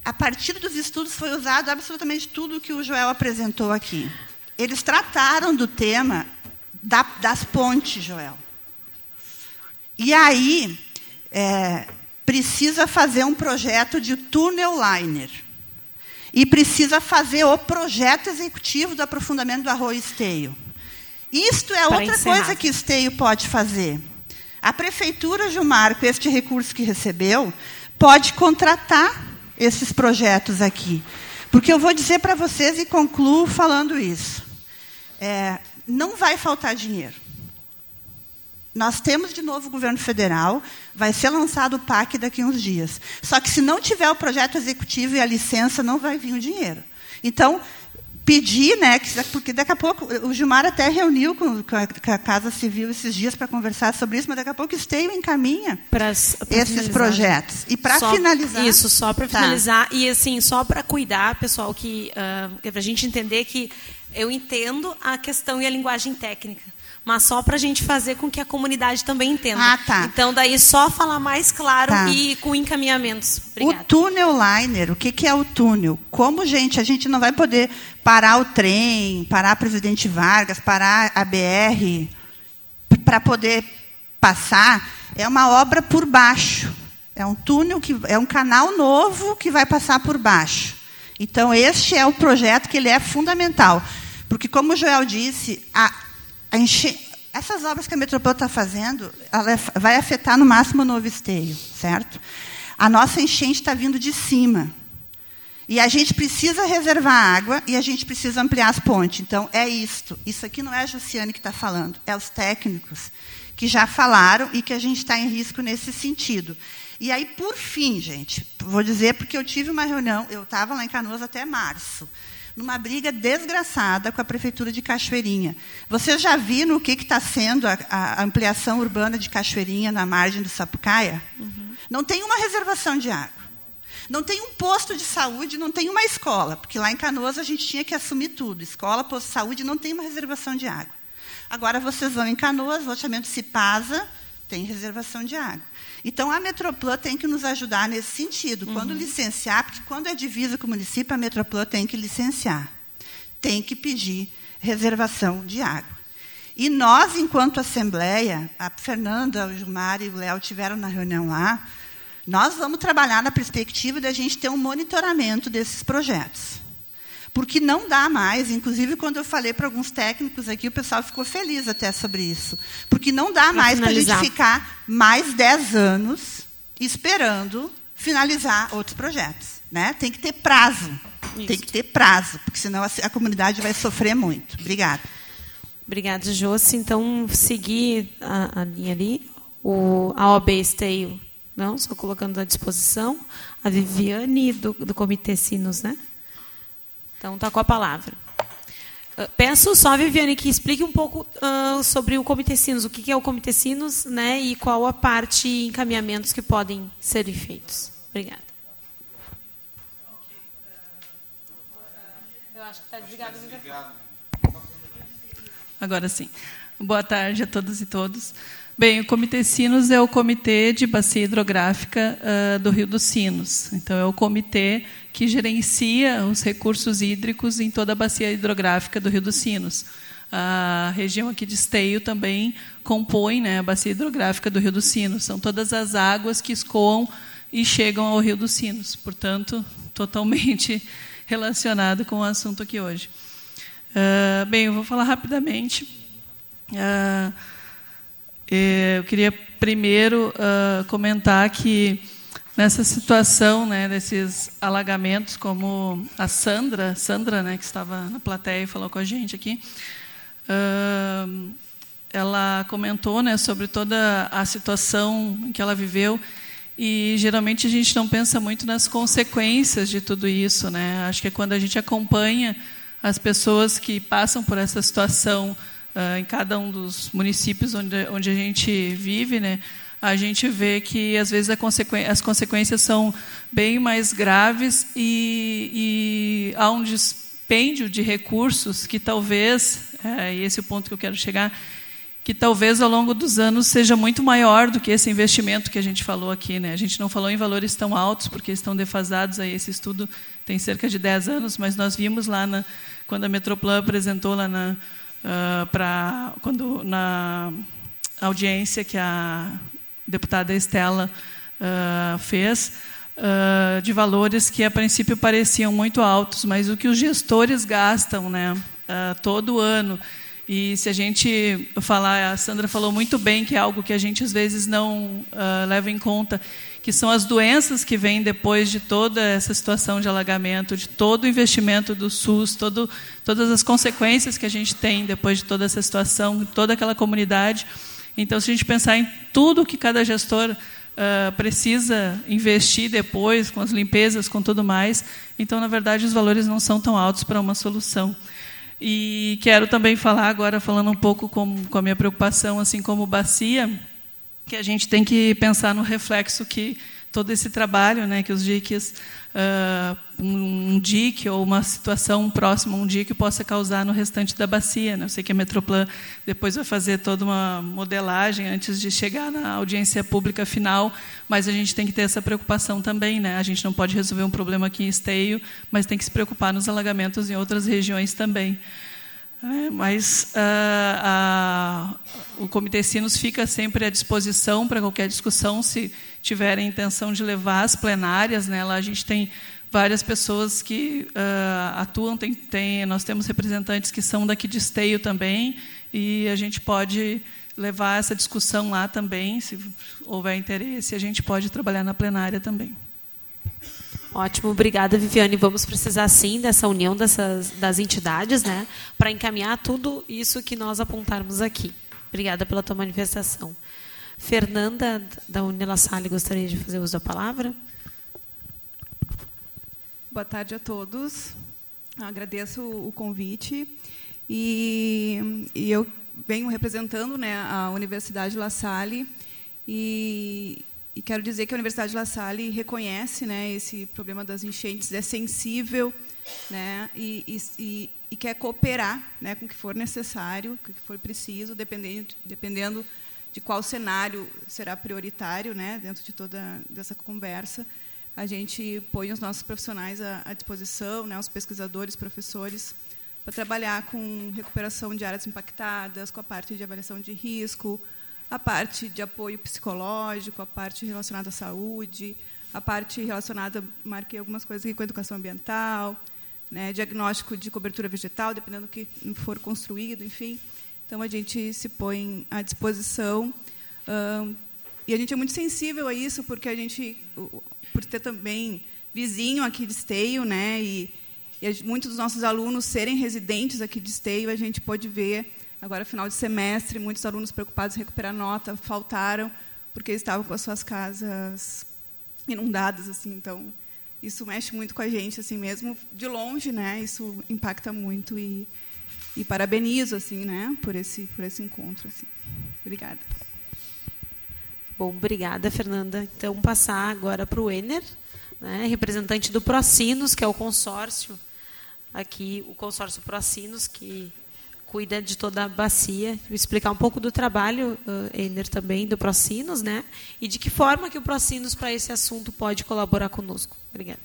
a partir dos estudos foi usado absolutamente tudo que o Joel apresentou aqui. Eles trataram do tema da, das pontes, Joel. E aí é, precisa fazer um projeto de túnel liner. E precisa fazer o projeto executivo do aprofundamento do arroio esteio. Isto é outra coisa que esteio pode fazer. A prefeitura, Gilmar, com este recurso que recebeu, pode contratar esses projetos aqui. Porque eu vou dizer para vocês e concluo falando isso. É, não vai faltar dinheiro. Nós temos de novo o governo federal, vai ser lançado o PAC daqui a uns dias. Só que se não tiver o projeto executivo e a licença, não vai vir o dinheiro. Então, pedir, né, que, porque daqui a pouco o Gilmar até reuniu com, com, a, com a, Casa Civil esses dias para conversar sobre isso, mas daqui a pouco o Esteio encaminha pra, pra esses finalizar. projetos. E para finalizar. Isso, só para tá. finalizar. E assim, só para cuidar, pessoal, que uh, para a gente entender que eu entendo a questão e a linguagem técnica mas só para a gente fazer com que a comunidade também entenda. Ah, tá. Então, daí só falar mais claro tá. e com encaminhamentos. Obrigada. O túnel liner, o que, que é o túnel? Como, gente, a gente não vai poder parar o trem, parar a Presidente Vargas, parar a BR, para poder passar, é uma obra por baixo. É um túnel, que é um canal novo que vai passar por baixo. Então, este é o projeto que ele é fundamental. Porque, como o Joel disse, a, essas obras que a Metropol está fazendo, ela é vai afetar no máximo o novo esteio, certo? A nossa enchente está vindo de cima. E a gente precisa reservar água e a gente precisa ampliar as pontes. Então, é isto. Isso aqui não é a Jussiane que está falando, é os técnicos que já falaram e que a gente está em risco nesse sentido. E aí, por fim, gente, vou dizer porque eu tive uma reunião, eu estava lá em Canoas até março, numa briga desgraçada com a Prefeitura de Cachoeirinha. Vocês já viram o que está sendo a, a, ampliação urbana de Cachoeirinha na margem do Sapucaia? Uhum. Não tem uma reservação de água. Não tem um posto de saúde, não tem uma escola, porque lá em Canoas a gente tinha que assumir tudo. Escola, posto de saúde, não tem uma reservação de água. Agora vocês vão em Canoas, loteamento Cipasa, tem reservação de água. Então, a Metroplan tem que nos ajudar nesse sentido. Quando uhum. licenciar, porque quando é divisa com o município, a Metroplan tem que licenciar. Tem que pedir reservação de água. E nós, enquanto Assembleia, a Fernanda, o Gilmar e o Léo tiveram na reunião lá, nós vamos trabalhar na perspectiva de a gente ter um monitoramento desses projetos. Porque não dá mais, inclusive quando eu falei para alguns técnicos aqui, o pessoal ficou feliz até sobre isso. Porque não dá pra mais para a gente ficar mais 10 anos esperando finalizar outros projetos. Né? Tem que ter prazo. Isso. Tem que ter prazo, porque senão a, a comunidade vai sofrer muito. Obrigada. Obrigada, Josi. Então, seguir a, a linha ali. O, a OB Esteio não, só colocando à disposição. A Viviane, do, do Comitê Sinos, né? Então, está com a palavra. Uh, peço só, Viviane, que explique um pouco uh, sobre o Comitê Sinos, o que é o Comitê Sinos né, e qual a parte e encaminhamentos que podem ser feitos. Obrigada. Eu acho que está desligado o microfone. Agora sim. Boa tarde a todas e todos. Bem, o Comitê Sinos é o Comitê de Bacia Hidrográfica uh, do Rio dos Sinos. Então, é o comitê que gerencia os recursos hídricos em toda a bacia hidrográfica do Rio dos Sinos. A região aqui de Esteio também compõe né, a bacia hidrográfica do Rio dos Sinos. São todas as águas que escoam e chegam ao Rio dos Sinos. Portanto, totalmente relacionado com o assunto aqui hoje. Uh, bem, eu vou falar rapidamente. Uh, eu queria primeiro uh, comentar que nessa situação, né, desses alagamentos, como a Sandra, Sandra, né, que estava na plateia e falou com a gente aqui, uh, ela comentou, né, sobre toda a situação que ela viveu e geralmente a gente não pensa muito nas consequências de tudo isso, né? Acho que é quando a gente acompanha as pessoas que passam por essa situação uh, em cada um dos municípios onde, onde a gente vive, né, a gente vê que às vezes as consequências são bem mais graves e, e há um dispêndio de recursos que talvez, é, esse é o ponto que eu quero chegar, que talvez ao longo dos anos seja muito maior do que esse investimento que a gente falou aqui. Né? A gente não falou em valores tão altos, porque estão defasados, aí esse estudo tem cerca de 10 anos, mas nós vimos lá, na, quando a Metroplan apresentou lá na, uh, ah, para quando na audiência que a deputada Estela uh, fez uh, de valores que a princípio pareciam muito altos, mas o que os gestores gastam, né, todo ano. E se a gente falar, a Sandra falou muito bem que é algo que a gente às vezes não leva em conta que são as doenças que vêm depois de toda essa situação de alagamento, de todo o investimento do SUS, todo, todas as consequências que a gente tem depois de toda essa situação, toda aquela comunidade. Então, se a gente pensar em tudo que cada gestor uh, precisa investir depois, com as limpezas, com tudo mais, então, na verdade, os valores não são tão altos para uma solução. E quero também falar agora, falando um pouco com, com a minha preocupação, assim como bacia, que a gente tem que pensar no reflexo que todo esse trabalho, né, que os diques, uh, um, dique ou uma situação próxima a um dique possa causar no restante da bacia. Né? Eu sei que a Metroplan depois vai fazer toda uma modelagem antes de chegar na audiência pública final, mas a gente tem que ter essa preocupação também. Né? A gente não pode resolver um problema aqui em Esteio, mas tem que se preocupar nos alagamentos em outras regiões também. É, mas uh, o Comitê Sinos fica sempre à disposição para qualquer discussão, se tiverem intenção de levar as plenárias. Né, lá a gente tem várias pessoas que uh, atuam, tem, tem, nós temos representantes que são daqui de Esteio também, e a gente pode levar essa discussão lá também, se houver interesse, a gente pode trabalhar na plenária também. Ótimo, obrigada, Viviane. Vamos precisar sim dessa união dessas, das entidades, né, para encaminhar tudo isso que nós apontarmos aqui. Obrigada pela tua manifestação. Fernanda, da Unila Salle, gostaria de fazer uso da palavra? Boa tarde a todos. Agradeço o convite. E, e eu venho representando né, a Universidade La Salle e, e quero dizer que a Universidade La Salle reconhece né, esse problema das enchentes, é sensível né, e, e, e quer cooperar né, com o que for necessário, com o que for preciso, dependendo, dependendo de qual cenário será prioritário né, dentro de toda dessa conversa. A gente põe os nossos profissionais à, à disposição, né, os pesquisadores, professores, para trabalhar com recuperação de áreas impactadas, com a parte de avaliação de risco, a parte de apoio psicológico, a parte relacionada à saúde, a parte relacionada, marquei algumas coisas aqui com educação ambiental, né, diagnóstico de cobertura vegetal, dependendo do que for construído, enfim. Então, a gente se põe à disposição. e a gente é muito sensível a isso, porque a gente, por ter também vizinho aqui de Esteio, né, e, e muitos dos nossos alunos serem residentes aqui de Esteio, a gente pode ver Agora, final de semestre, muitos alunos preocupados em recuperar nota faltaram porque estavam com as suas casas inundadas, assim. Então, isso mexe muito com a gente, assim, mesmo de longe, né? Isso impacta muito e, e parabenizo, assim, né? Por esse por esse encontro, assim. Obrigada. Bom, obrigada, Fernanda. Então, passar agora para o Ener, né, representante do Procinos, que é o consórcio aqui, o consórcio Procinos, que cuida de toda a bacia. Vou explicar um pouco do trabalho, uh, Ener, também, do Procinos, né? E de que forma que o Procinos, para esse assunto, pode colaborar conosco. Obrigada.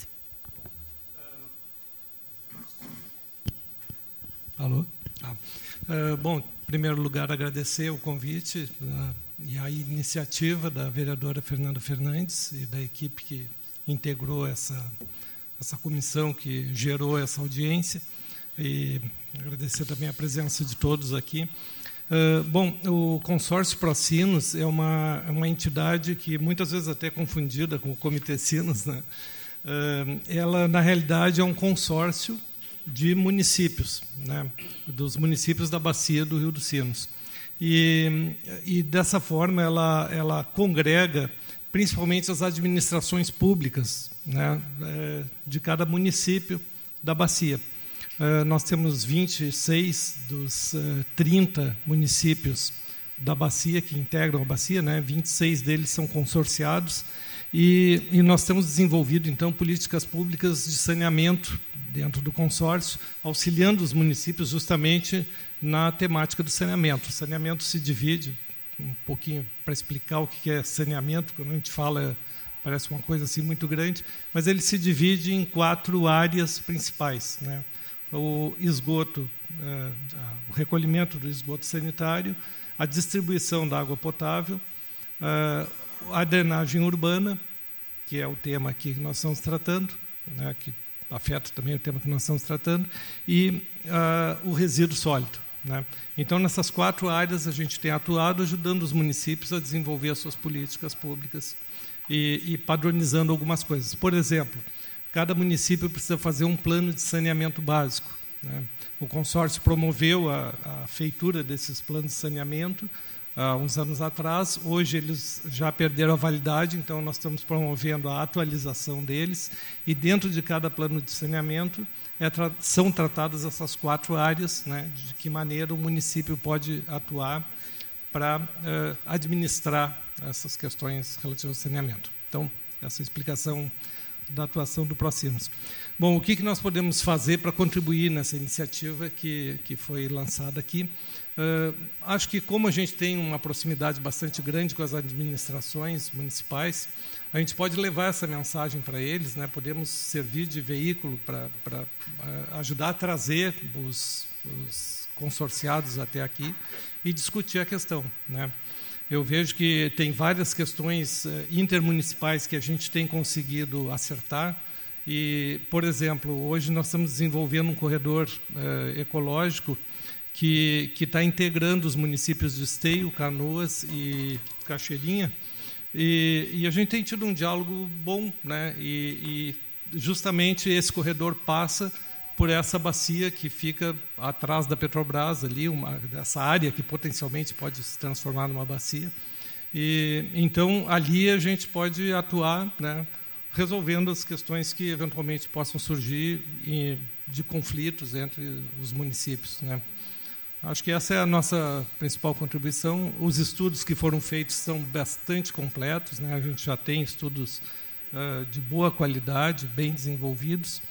Alô? Ah. Uh, bom, em primeiro lugar, agradecer o convite uh, e a iniciativa da vereadora Fernanda Fernandes e da equipe que integrou essa, essa comissão que gerou essa audiência e agradecer também a presença de todos aqui. Uh, bom, o consórcio Procinos é uma, é uma entidade que muitas vezes até é confundida com o Comitê Sinos. Né? Uh, ela, na realidade, é um consórcio de municípios, né? dos municípios da bacia do Rio dos Sinos. E, e dessa forma, ela, ela congrega principalmente as administrações públicas né? Eh, de cada município da bacia. Uh, nós temos 26 dos uh, 30 municípios da bacia que integram a bacia, né? 26 deles são consorciados e, e, nós temos desenvolvido então políticas públicas de saneamento dentro do consórcio, auxiliando os municípios justamente na temática do saneamento. O saneamento se divide um pouquinho para explicar o que é saneamento, quando a gente fala parece uma coisa assim muito grande, mas ele se divide em quatro áreas principais, né? O esgoto, é, o recolhimento do esgoto sanitário, a distribuição da água potável, é, a drenagem urbana, que é o tema aqui que nós estamos tratando, né, que afeta também o tema que nós estamos tratando, e uh, o resíduo sólido. Né? Então, nessas quatro áreas, a gente tem atuado ajudando os municípios a desenvolver as suas políticas públicas e, e padronizando algumas coisas. Por exemplo, cada município precisa fazer um plano de saneamento básico. Né? O consórcio promoveu a, a, feitura desses planos de saneamento há uns anos atrás. Hoje eles já perderam a validade, então nós estamos promovendo a atualização deles. E dentro de cada plano de saneamento é tra são tratadas essas quatro áreas, né? de que maneira o município pode atuar para uh, administrar essas questões relativas ao saneamento. Então, essa explicação da atuação do Procinos. Bom, o que, que nós podemos fazer para contribuir nessa iniciativa que, que foi lançada aqui? Uh, acho que, como a gente tem uma proximidade bastante grande com as administrações municipais, a gente pode levar essa mensagem para eles, né? podemos servir de veículo para uh, ajudar a trazer os, os consorciados até aqui e discutir a questão. Né? Eu vejo que tem várias questões eh, intermunicipais que a gente tem conseguido acertar. E, por exemplo, hoje nós estamos desenvolvendo um corredor uh, ecológico que está integrando os municípios de Esteio, Canoas e Cachoeirinha. E, e, a gente tem tido um diálogo bom, né? E, e justamente esse corredor passa por essa bacia que fica atrás da Petrobras ali, uma, essa área que potencialmente pode se transformar numa bacia. E então ali a gente pode atuar, né, resolvendo as questões que eventualmente possam surgir de conflitos entre os municípios, né. Acho que essa é a nossa principal contribuição. Os estudos que foram feitos são bastante completos, né? A gente já tem estudos uh, de boa qualidade, bem desenvolvidos.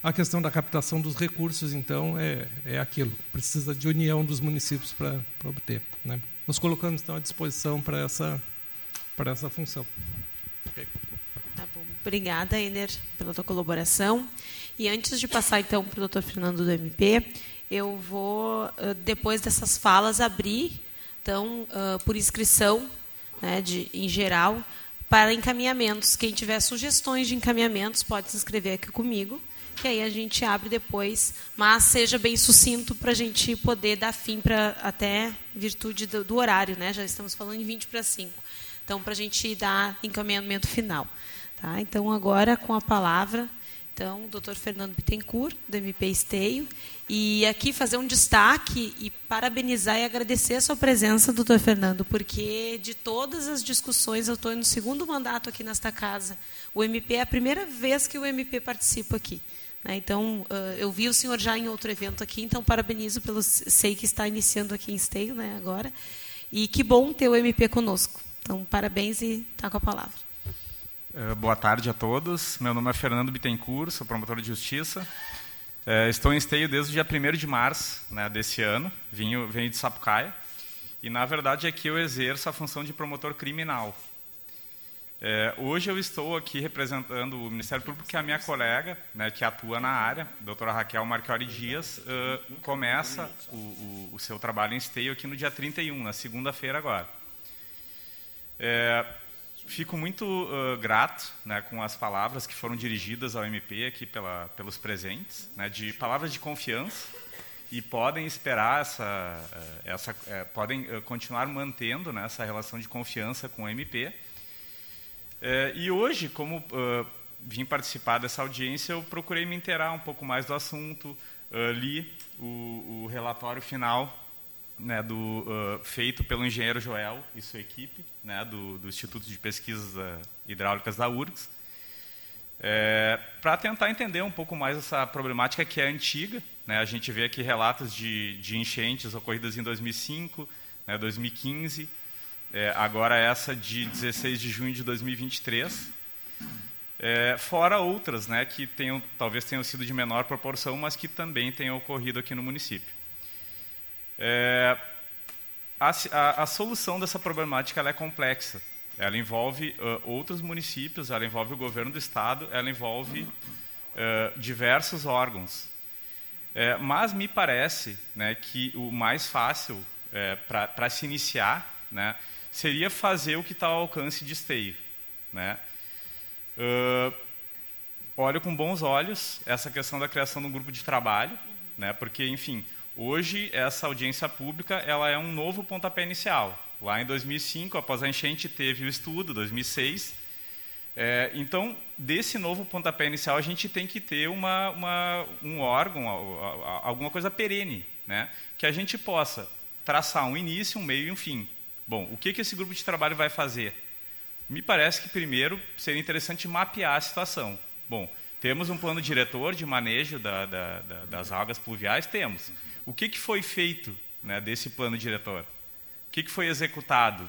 A questão da captação dos recursos, então, é, é aquilo. Precisa de união dos municípios para obter. Né? Nos colocamos, então, à disposição para essa, essa função. Okay. Tá bom. Obrigada, Ender, pela tua colaboração. E antes de passar, então, para o doutor Fernando do MP, eu vou, depois dessas falas, abrir, então, por inscrição, né, de, em geral, para encaminhamentos. Quem tiver sugestões de encaminhamentos pode se inscrever aqui comigo que aí a gente abre depois, mas seja bem sucinto para a gente poder dar fim para até virtude do, do, horário, né? Já estamos falando em 20 para 5. Então, para a gente dar encaminhamento final. Tá? Então, agora com a palavra, então, o doutor Fernando Bittencourt, do MP Esteio, e aqui fazer um destaque e parabenizar e agradecer a sua presença, doutor Fernando, porque de todas as discussões, eu estou no segundo mandato aqui nesta casa. O MP é a primeira vez que o MP participa aqui. Né? Então, eu vi o senhor já em outro evento aqui, então parabenizo pelo sei que está iniciando aqui em Esteio, né, agora. E que bom ter o MP conosco. Então, parabéns e está com a palavra. boa tarde a todos. Meu nome é Fernando Bittencourt, sou promotor de justiça. estou em Esteio desde o dia 1 de março né, desse ano. Venho, venho de Sapucaia. E, na verdade, aqui eu exerço a função de promotor criminal. É, hoje eu estou aqui representando o Ministério Público, que a minha colega, né, que atua na área, doutora Raquel Marchiori Dias, uh, começa o, o, o, seu trabalho em esteio aqui no dia 31, na segunda-feira agora. É, fico muito uh, grato né, com as palavras que foram dirigidas ao MP aqui pela, pelos presentes, né, de palavras de confiança, e podem esperar essa, essa podem continuar mantendo né, essa relação de confiança com o MP, é, e hoje, como uh, vim participar dessa audiência, eu procurei me inteirar um pouco mais do assunto, uh, li o, o, relatório final né, do, uh, feito pelo engenheiro Joel e sua equipe, né, do, do, Instituto de Pesquisas Hidráulicas da URGS, é, para tentar entender um pouco mais essa problemática que é antiga. Né, a gente vê aqui relatos de, de enchentes ocorridas em 2005, né, 2015, é, agora essa de 16 de junho de 2023, é, fora outras, né, que tenham, talvez tenham sido de menor proporção, mas que também tenham ocorrido aqui no município. É, a, a, a, solução dessa problemática é complexa. Ela envolve uh, outros municípios, ela envolve o governo do estado, ela envolve uh, diversos órgãos. É, mas me parece né, que o mais fácil é, para se iniciar né, seria fazer o que está ao alcance de esteio. Né? Uh, olho com bons olhos essa questão da criação de um grupo de trabalho, né? porque, enfim, hoje essa audiência pública ela é um novo pontapé inicial. Lá em 2005, após a enchente, teve o estudo, 2006. É, então, desse novo pontapé inicial, a gente tem que ter uma, uma, um órgão, alguma coisa perene, né? que a gente possa traçar um início, um meio e um fim. Bom, o que, que esse grupo de trabalho vai fazer? Me parece que, primeiro, seria interessante mapear a situação. Bom, temos um plano diretor de manejo da, da, da, das águas pluviais? Temos. O que, que foi feito né, desse plano diretor? O que, que foi executado?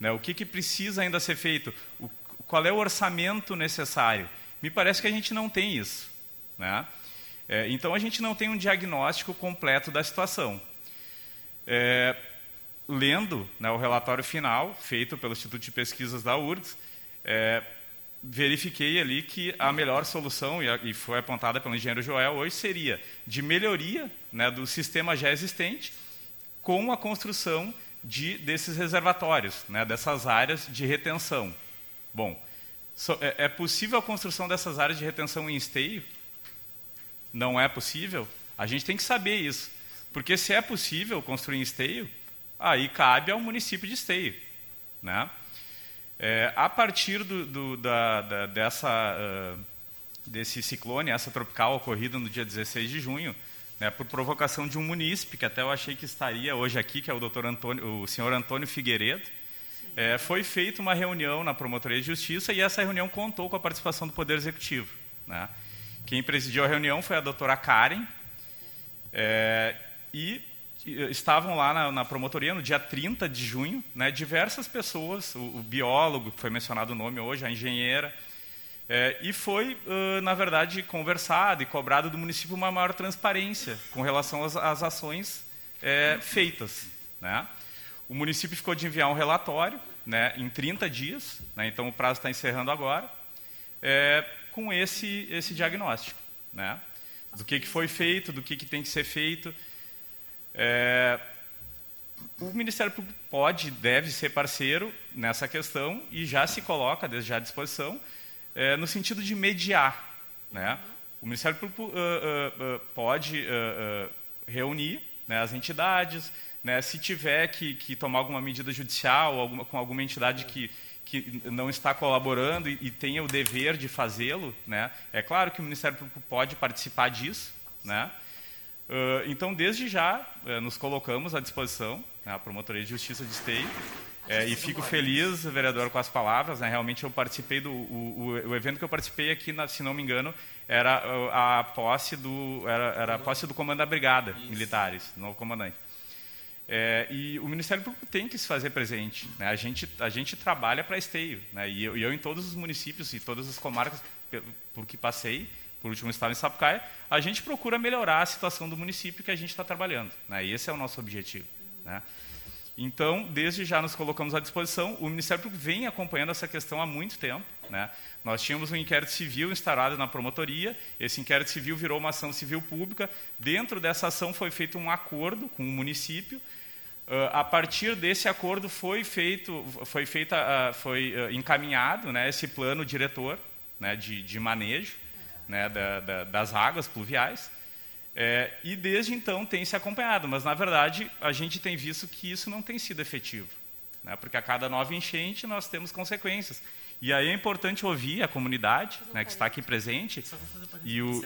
Né, o que, que precisa ainda ser feito? O, qual é o orçamento necessário? Me parece que a gente não tem isso. Né? É, então, a gente não tem um diagnóstico completo da situação. É, lendo né, o relatório final, feito pelo Instituto de Pesquisas da URGS, é, verifiquei ali que a melhor solução, e, a, e, foi apontada pelo engenheiro Joel hoje, seria de melhoria né, do sistema já existente com a construção de, desses reservatórios, né, dessas áreas de retenção. Bom, so, é, é possível a construção dessas áreas de retenção em esteio? Não é possível? A gente tem que saber isso. Porque se é possível construir em esteio, aí cabe ao município de Esteio. Né? É, a partir do, do, da, da, dessa uh, desse ciclone, essa tropical ocorrida no dia 16 de junho, né, por provocação de um munícipe, que até eu achei que estaria hoje aqui, que é o, doutor Antônio, o senhor Antônio Figueiredo, é, foi feita uma reunião na Promotoria de Justiça e essa reunião contou com a participação do Poder Executivo. Né? Quem presidiu a reunião foi a doutora Karen, é, e estavam lá na, na, promotoria no dia 30 de junho, né, diversas pessoas, o, o, biólogo, que foi mencionado o nome hoje, a engenheira, é, e foi, uh, na verdade, conversado e cobrado do município uma maior transparência com relação às, às ações é, feitas. Né? O município ficou de enviar um relatório né, em 30 dias, né, então o prazo está encerrando agora, é, com esse, esse diagnóstico. Né, do que, que foi feito, do que, que tem que ser feito. É, o Ministério Público pode, deve ser parceiro nessa questão e já se coloca, desde já à disposição, é, no sentido de mediar. Né? O Ministério Público uh, uh, uh, pode reunir né, as entidades, né, se tiver que, que, tomar alguma medida judicial alguma, com alguma entidade que, que não está colaborando e, e tenha o dever de fazê-lo, né, é claro que o Ministério Público pode participar disso. Né? Uh, então, desde já, uh, nos colocamos à disposição, né, a Promotoria de Justiça de Esteio, é, e fico feliz, vereador, com as palavras. Né? Realmente eu participei do o, o, o, evento que eu participei aqui, na, se não me engano, era a posse do era, era a posse do comando da brigada Isso. militares, novo comandante. É, e o Ministério Público tem que se fazer presente. Né? A, gente, a gente trabalha para esteio. Né? E, eu, e, eu, em todos os municípios e todas as comarcas por que passei, por último estado em Sapucaia, a gente procura melhorar a situação do município que a gente está trabalhando. Né? Esse é o nosso objetivo. Né? Então, desde já nos colocamos à disposição. O Ministério Público vem acompanhando essa questão há muito tempo. Né? Nós tínhamos um inquérito civil instaurado na promotoria, esse inquérito civil virou uma ação civil pública. Dentro dessa ação foi feito um acordo com o município. Uh, a partir desse acordo foi feito, foi, feita, uh, foi uh, encaminhado né, esse plano diretor né, de, de manejo né, da, da, das águas pluviais. É, e desde então tem se acompanhado, mas na verdade a gente tem visto que isso não tem sido efetivo, né, porque a cada nova enchente nós temos consequências. E aí é importante ouvir a comunidade né, que está aqui presente e o,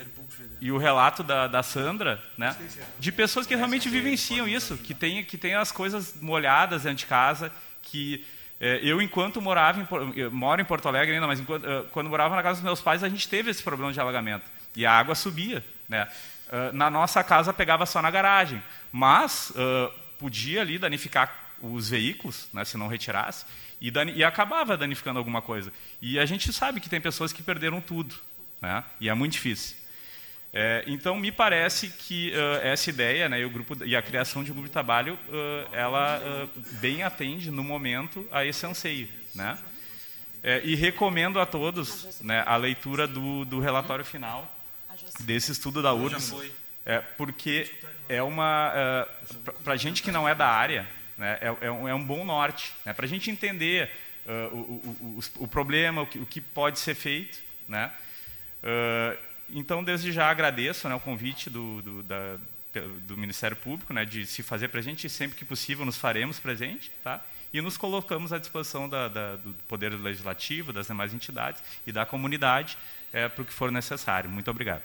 e o relato da, da Sandra, né, de pessoas que realmente vivenciam isso, que tem, que tem as coisas molhadas dentro de casa, que é, eu, enquanto morava em, moro em Porto Alegre ainda, mas enquanto, uh, quando morava na casa dos meus pais, a gente teve esse problema de alagamento. E a água subia. Né? Uh, na nossa casa pegava só na garagem, mas uh, podia ali danificar os veículos, né, se não retirasse. E, e, acabava danificando alguma coisa. E a gente sabe que tem pessoas que perderam tudo, né? e é muito difícil. É, então, me parece que uh, essa ideia né, e, o grupo, e a criação de um grupo de trabalho, uh, ela uh, bem atende, no momento, a esse anseio. Né? É, e recomendo a todos né, a leitura do, do relatório final desse estudo da URGS, é, porque é uma... Para gente que não é da área, né? É, é, um, é, um, bom norte né? para a gente entender o, o, o, o, problema, o que, o que, pode ser feito. Né? Uh, então, desde já agradeço né, o convite do, do, da, do Ministério Público né, de se fazer presente e sempre que possível nos faremos presente. Tá? E nos colocamos à disposição da, da, do Poder Legislativo, das demais entidades e da comunidade é, para o que for necessário. Muito obrigado.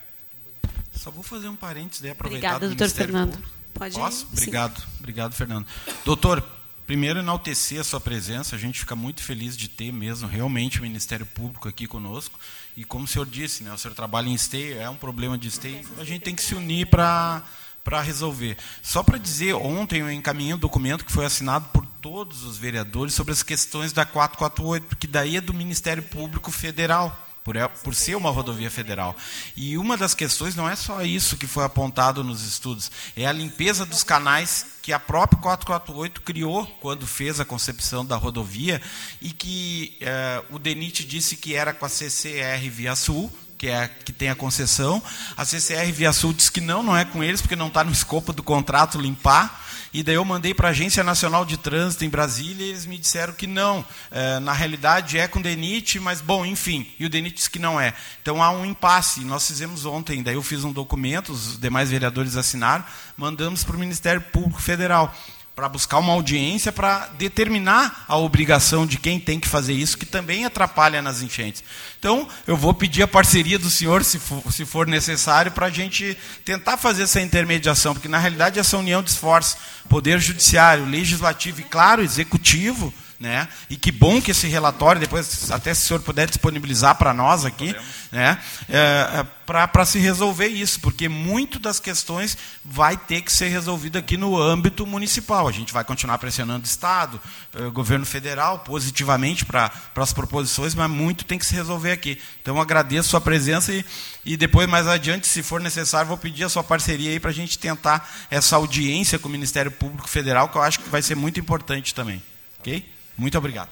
Só vou fazer um parênteses e aproveitar Obrigada, doutor Fernando. Público. Pode Posso? Obrigado, Sim. obrigado, Fernando. Doutor, primeiro enaltecer a sua presença, a gente fica muito feliz de ter mesmo realmente o Ministério Público aqui conosco. E como o senhor disse, né, o senhor trabalha em esteio, é um problema de esteio, a gente tem que se unir para para resolver. Só para dizer, ontem eu encaminhei um documento que foi assinado por todos os vereadores sobre as questões da 448, que daí é do Ministério Público Federal por, por ser uma rodovia federal. E uma das questões não é só isso que foi apontado nos estudos, é a limpeza dos canais que a própria 448 criou quando fez a concepção da rodovia e que eh, o DENIT disse que era com a CCR Via Sul, que é que tem a concessão. A CCR Via Sul disse que não, não é com eles, porque não está no escopo do contrato limpar. E daí eu mandei para a Agência Nacional de Trânsito em Brasília e eles me disseram que não. É, na realidade é com DENIT, mas bom, enfim. E o DENIT disse que não é. Então há um impasse. Nós fizemos ontem, daí eu fiz um documento, os demais vereadores assinaram, mandamos para o Ministério Público Federal para buscar uma audiência para determinar a obrigação de quem tem que fazer isso, que também atrapalha nas enchentes. Então, eu vou pedir a parceria do senhor, se for, se for necessário, para a gente tentar fazer essa intermediação, porque na realidade essa união de esforços, poder judiciário, legislativo e, claro, executivo, né? E que bom que esse relatório, depois, até se o senhor puder disponibilizar para nós aqui, né? É, é para se resolver isso, porque muito das questões vai ter que ser resolvido aqui no âmbito municipal. A gente vai continuar pressionando o Estado, o governo federal, positivamente para as proposições, mas muito tem que se resolver aqui. Então, agradeço a sua presença e, e depois, mais adiante, se for necessário, vou pedir a sua parceria aí para a gente tentar essa audiência com o Ministério Público Federal, que eu acho que vai ser muito importante também. Ok? Muito obrigado.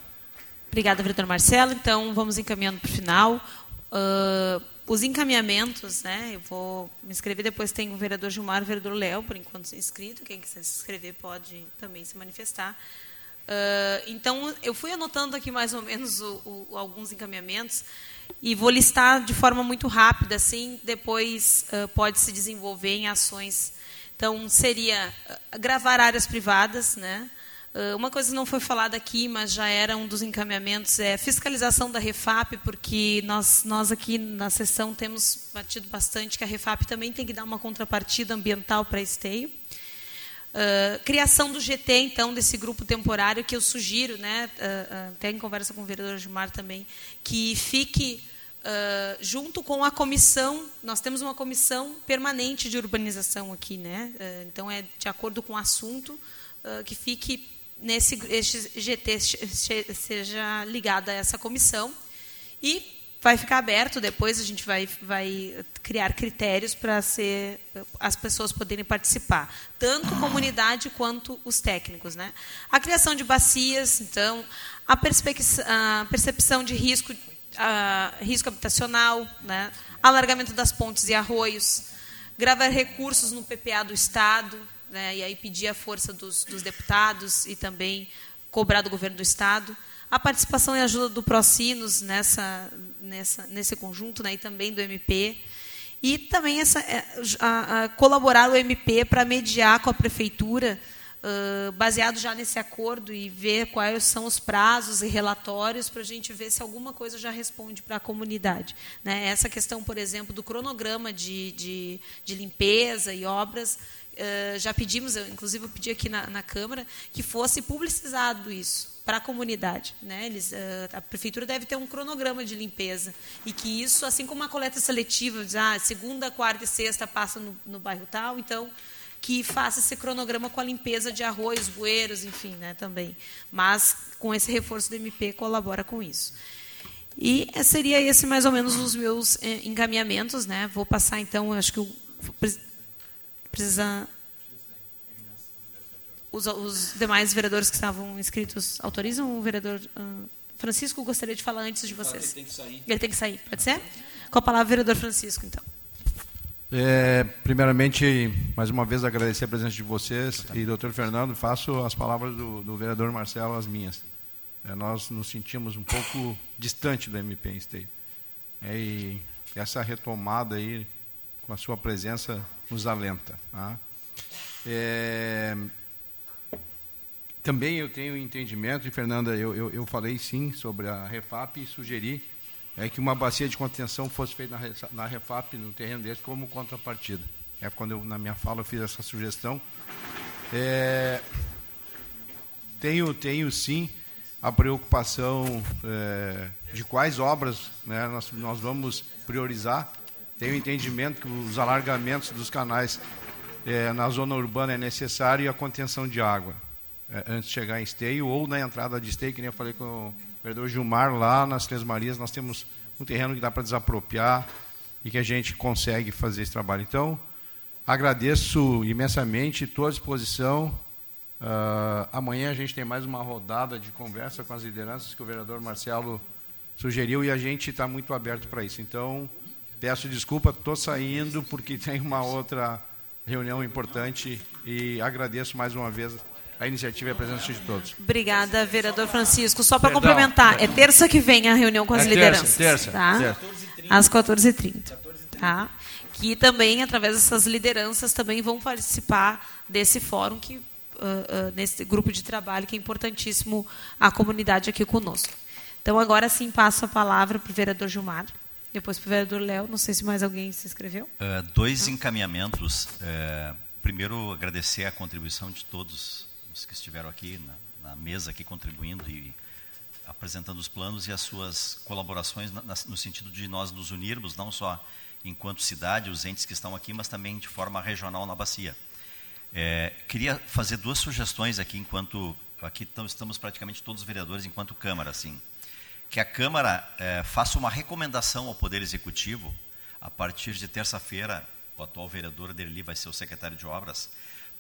Obrigada, vereador Marcelo. Então, vamos encaminhando para o final. Uh, os encaminhamentos, né? Eu vou me inscrever, depois tem o vereador Gilmar o vereador Léo, por enquanto inscrito. Quem quiser se inscrever pode também se manifestar. Uh, então, eu fui anotando aqui mais ou menos o, o, alguns encaminhamentos e vou listar de forma muito rápida, assim, depois uh, pode se desenvolver em ações. Então, seria gravar áreas privadas, né? Ah, uma coisa não foi falada aqui, mas já era um dos encaminhamentos, é fiscalização da Refap, porque nós, nós aqui na sessão temos batido bastante que a Refap também tem que dar uma contrapartida ambiental para esteio. Uh, criação do GT, então, desse grupo temporário, que eu sugiro, né, uh, até em conversa com o vereador Gilmar também, que fique uh, junto com a comissão, nós temos uma comissão permanente de urbanização aqui, né, então é de acordo com o assunto, que fique nesse este GT seja ligado a essa comissão. E vai ficar aberto depois a gente vai vai criar critérios para ser as pessoas poderem participar tanto comunidade quanto os técnicos né? A criação de bacias então a, a percepção de risco a, risco habitacional né? Alargamento das pontes e arroios gravar recursos no PPA do estado né, e aí pedir a força dos, dos, deputados e também cobrar do governo do Estado. A participação e ajuda do Procinos nessa, nessa, nesse conjunto, né, e também do MP. E também essa, é, a, a colaborar o MP para mediar com a Prefeitura, uh, baseado já nesse acordo, e ver quais são os prazos e relatórios para a gente ver se alguma coisa já responde para a comunidade. Né? Essa questão, por exemplo, do cronograma de, de, de limpeza e obras, uh, já pedimos, eu, inclusive eu pedi aqui na, na Câmara, que fosse publicizado isso para a comunidade. Né? Eles, uh, a prefeitura deve ter um cronograma de limpeza e que isso, assim como uma coleta seletiva, diz, ah, segunda, quarta e sexta passa no, no bairro tal, então que faça esse cronograma com a limpeza de arroios, bueiros, enfim, né, também. Mas com esse reforço do MP colabora com isso. E seria esse mais ou menos os meus eh, encaminhamentos, né? Vou passar então, acho que o Precisa. Os, os, demais vereadores que estavam inscritos autorizam? O vereador uh, Francisco gostaria de falar antes de vocês. Ele tem que sair. Ele tem que sair, pode ser? Com a palavra, vereador Francisco, então. É, primeiramente, mais uma vez agradecer a presença de vocês e doutor Fernando, faço as palavras do, do vereador Marcelo as minhas. É, nós nos sentimos um pouco distante do MP em Esteio. É, e essa retomada aí, com a sua presença, nos alenta. Tá? É, também eu tenho entendimento, e Fernanda, eu, eu, eu, falei sim sobre a Refap e sugeri é, que uma bacia de contenção fosse feita na, na Refap, no terreno desse, como contrapartida. É quando eu, na minha fala, eu fiz essa sugestão. É, tenho, tenho sim a preocupação é, de quais obras né, nós, nós vamos priorizar tenho entendimento que os alargamentos dos canais é, na zona urbana é necessário e a contenção de água é, antes de chegar em Esteio ou na entrada de Esteio, que nem eu falei com o vereador Gilmar, lá nas Três Marias nós temos um terreno que dá para desapropriar e que a gente consegue fazer esse trabalho. Então, agradeço imensamente, estou à disposição. Uh, amanhã a gente tem mais uma rodada de conversa com as lideranças que o vereador Marcelo sugeriu e a gente está muito aberto para isso. Então, Peço desculpa, estou saindo porque tem uma outra reunião importante e agradeço mais uma vez a iniciativa e a presença de todos. Obrigada, vereador Francisco. Só para complementar, é terça que vem a reunião com as é lideranças. Terça, tá? terça. Às 14h30. Tá? Que também, através dessas lideranças, também vão participar desse fórum que uh, uh, nesse grupo de trabalho que é importantíssimo a comunidade aqui conosco. Então, agora sim, passo a palavra para o vereador Gilmar, depois para o vereador Léo. Não sei se mais alguém se inscreveu. Uh, dois encaminhamentos. Uh, primeiro, agradecer a contribuição de todos os que estiveram aqui na, na, mesa, aqui contribuindo e apresentando os planos e as suas colaborações na, no sentido de nós nos unirmos, não só enquanto cidade, os entes que estão aqui, mas também de forma regional na bacia. É, queria fazer duas sugestões aqui, enquanto aqui estamos praticamente todos vereadores, enquanto Câmara, assim que a Câmara é, faça uma recomendação ao Poder Executivo, a partir de terça-feira, o atual vereador Derli vai ser o secretário de Obras,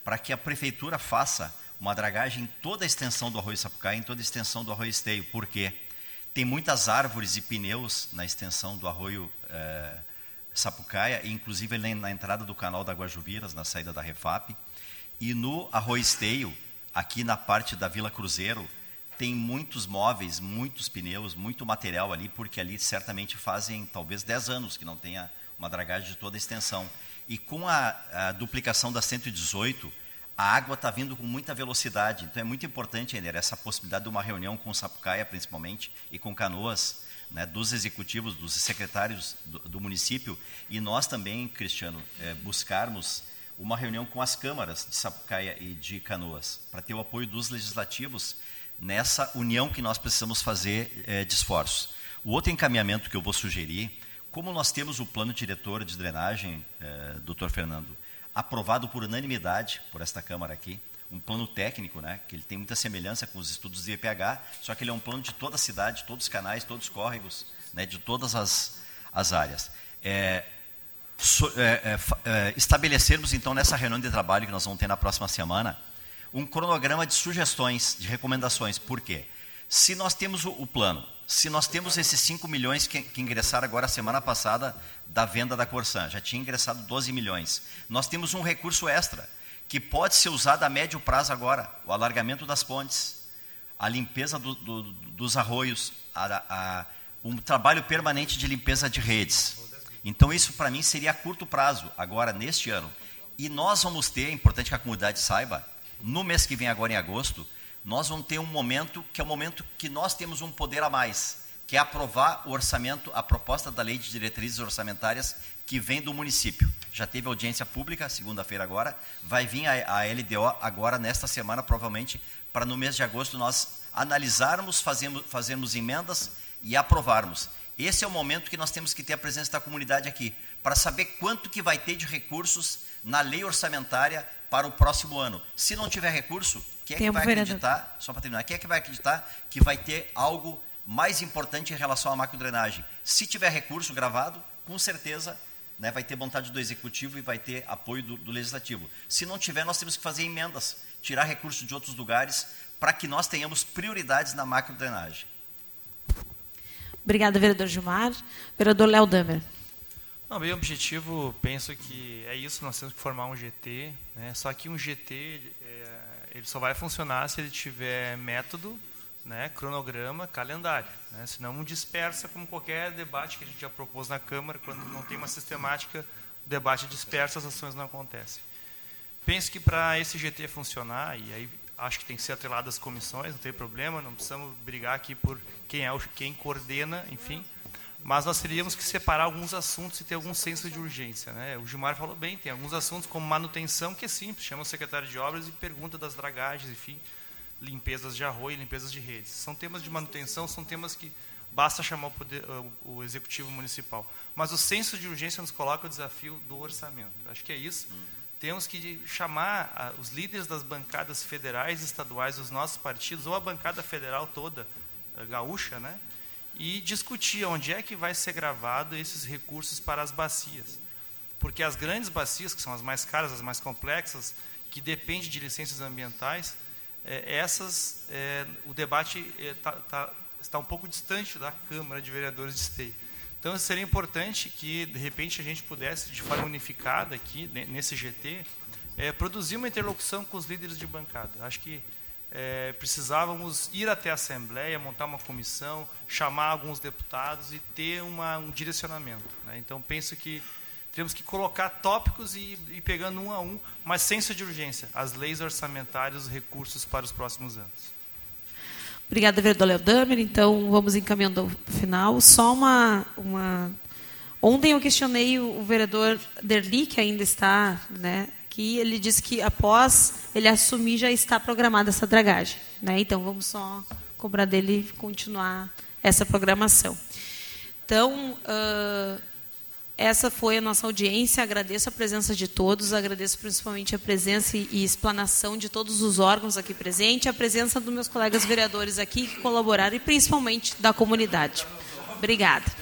para que a Prefeitura faça uma dragagem em toda a extensão do Arroio Sapucaí, em toda a extensão do Arroio Esteio. Por quê? Tem muitas árvores e pneus na extensão do Arroio é, Sapucaia, inclusive na entrada do canal da Guajuviras, na saída da Refap. E no Arroio Esteio, aqui na parte da Vila Cruzeiro, tem muitos móveis, muitos pneus, muito material ali, porque ali certamente fazem talvez 10 anos que não tenha uma dragagem de toda a extensão. E com a, a duplicação da 118, a água está vindo com muita velocidade. Então é muito importante, Ender, essa possibilidade de uma reunião com Sapucaia, principalmente, e com Canoas, né, dos executivos, dos secretários do, do, município, e nós também, Cristiano, é, buscarmos uma reunião com as câmaras de Sapucaia e de Canoas, para ter o apoio dos legislativos nessa união que nós precisamos fazer é, de esforços. O outro encaminhamento que eu vou sugerir, como nós temos o plano diretor de drenagem, é, doutor Fernando, aprovado por unanimidade por esta Câmara aqui, um plano técnico, né, que ele tem muita semelhança com os estudos de IPH, só que ele é um plano de toda a cidade, todos os canais, todos os córregos, né, de todas as, as áreas. É, so, é, é, é estabelecermos, então, nessa reunião de trabalho que nós vamos ter na próxima semana, um cronograma de sugestões, de recomendações. Por quê? Se nós temos o, o plano, se nós temos esses 5 milhões que, que, ingressaram agora semana passada da venda da Corsan, já tinha ingressado 12 milhões, nós temos um recurso extra que pode ser usado a médio prazo agora, o alargamento das pontes, a limpeza do, do, dos arroios, a, a, um trabalho permanente de limpeza de redes. Então isso para mim seria a curto prazo, agora neste ano. E nós vamos ter, é importante que a comunidade saiba, no mês que vem, agora em agosto, nós vamos ter um momento que é o momento que nós temos um poder a mais, que é aprovar o orçamento, a proposta da lei de diretrizes orçamentárias que vem do município. Já teve audiência pública, segunda-feira agora, vai vir a, a LDO agora, nesta semana, provavelmente, para no mês de agosto nós analisarmos, fazermos, fazermos emendas e aprovarmos. Esse é o momento que nós temos que ter a presença da comunidade aqui, para saber quanto que vai ter de recursos na lei orçamentária para o próximo ano. Se não tiver recurso, quem é que vai acreditar, só para terminar, quem é que vai acreditar que vai ter algo mais importante em relação à macrodrenagem? Se tiver recurso gravado, com certeza né, vai ter vontade do executivo e vai ter apoio do, do legislativo. Se não tiver, nós temos que fazer emendas, tirar recursos de outros lugares para que nós tenhamos prioridades na macrodrenagem. Obrigada, vereador Gilmar. Vereador Léo Damer. Não, bem objetivo, penso que é isso, nós temos que formar um GT, né? só que um GT é, ele só vai funcionar se ele tiver método, né, cronograma, calendário. Né? Senão um dispersa, como qualquer debate que a gente já propôs na Câmara, quando não tem uma sistemática, o debate dispersa, as ações não acontecem. Penso que para esse GT funcionar, e aí acho que tem que ser atrelado às comissões, não tem problema, não precisamos brigar aqui por quem é o, quem coordena, enfim, mas nós teríamos que separar alguns assuntos e ter algum senso de urgência. Né? O Gilmar falou bem, tem alguns assuntos como manutenção, que é simples, chama o secretário de obras e pergunta das dragagens, enfim, limpezas de arroio, limpezas de redes. São temas de manutenção, são temas que basta chamar o, poder, o executivo municipal. Mas o senso de urgência nos coloca o desafio do orçamento. Acho que é isso. Temos que chamar os líderes das bancadas federais, estaduais, dos nossos partidos, ou a bancada federal toda, gaúcha, né? E discutir onde é que vai ser gravado esses recursos para as bacias. Porque as grandes bacias, que são as mais caras, as mais complexas, que dependem de licenças ambientais, é, essas, é, o debate é, tá, tá, está um pouco distante da Câmara de Vereadores de Esteio. Então, seria importante que, de repente, a gente pudesse, de forma unificada aqui, nesse GT, é, produzir uma interlocução com os líderes de bancada. Acho que é, precisávamos ir até a Assembleia, montar uma comissão, chamar alguns deputados e ter uma, um direcionamento. Né? Então, penso que temos que colocar tópicos e ir pegando um a um, mas sem de urgência, as leis orçamentárias, os recursos para os próximos anos. Obrigada, vereador Léo Damer. Então, vamos encaminhando ao final. Só uma, uma... Ontem eu questionei o, vereador Derli, que ainda está né, aqui. Ele disse que após ele assumir já está programada essa dragagem. Né? Então, vamos só cobrar dele continuar essa programação. Então, uh, essa foi a nossa audiência. Agradeço a presença de todos, agradeço principalmente a presença e explanação de todos os órgãos aqui presentes, a presença dos meus colegas vereadores aqui que colaboraram e principalmente da comunidade. Obrigada.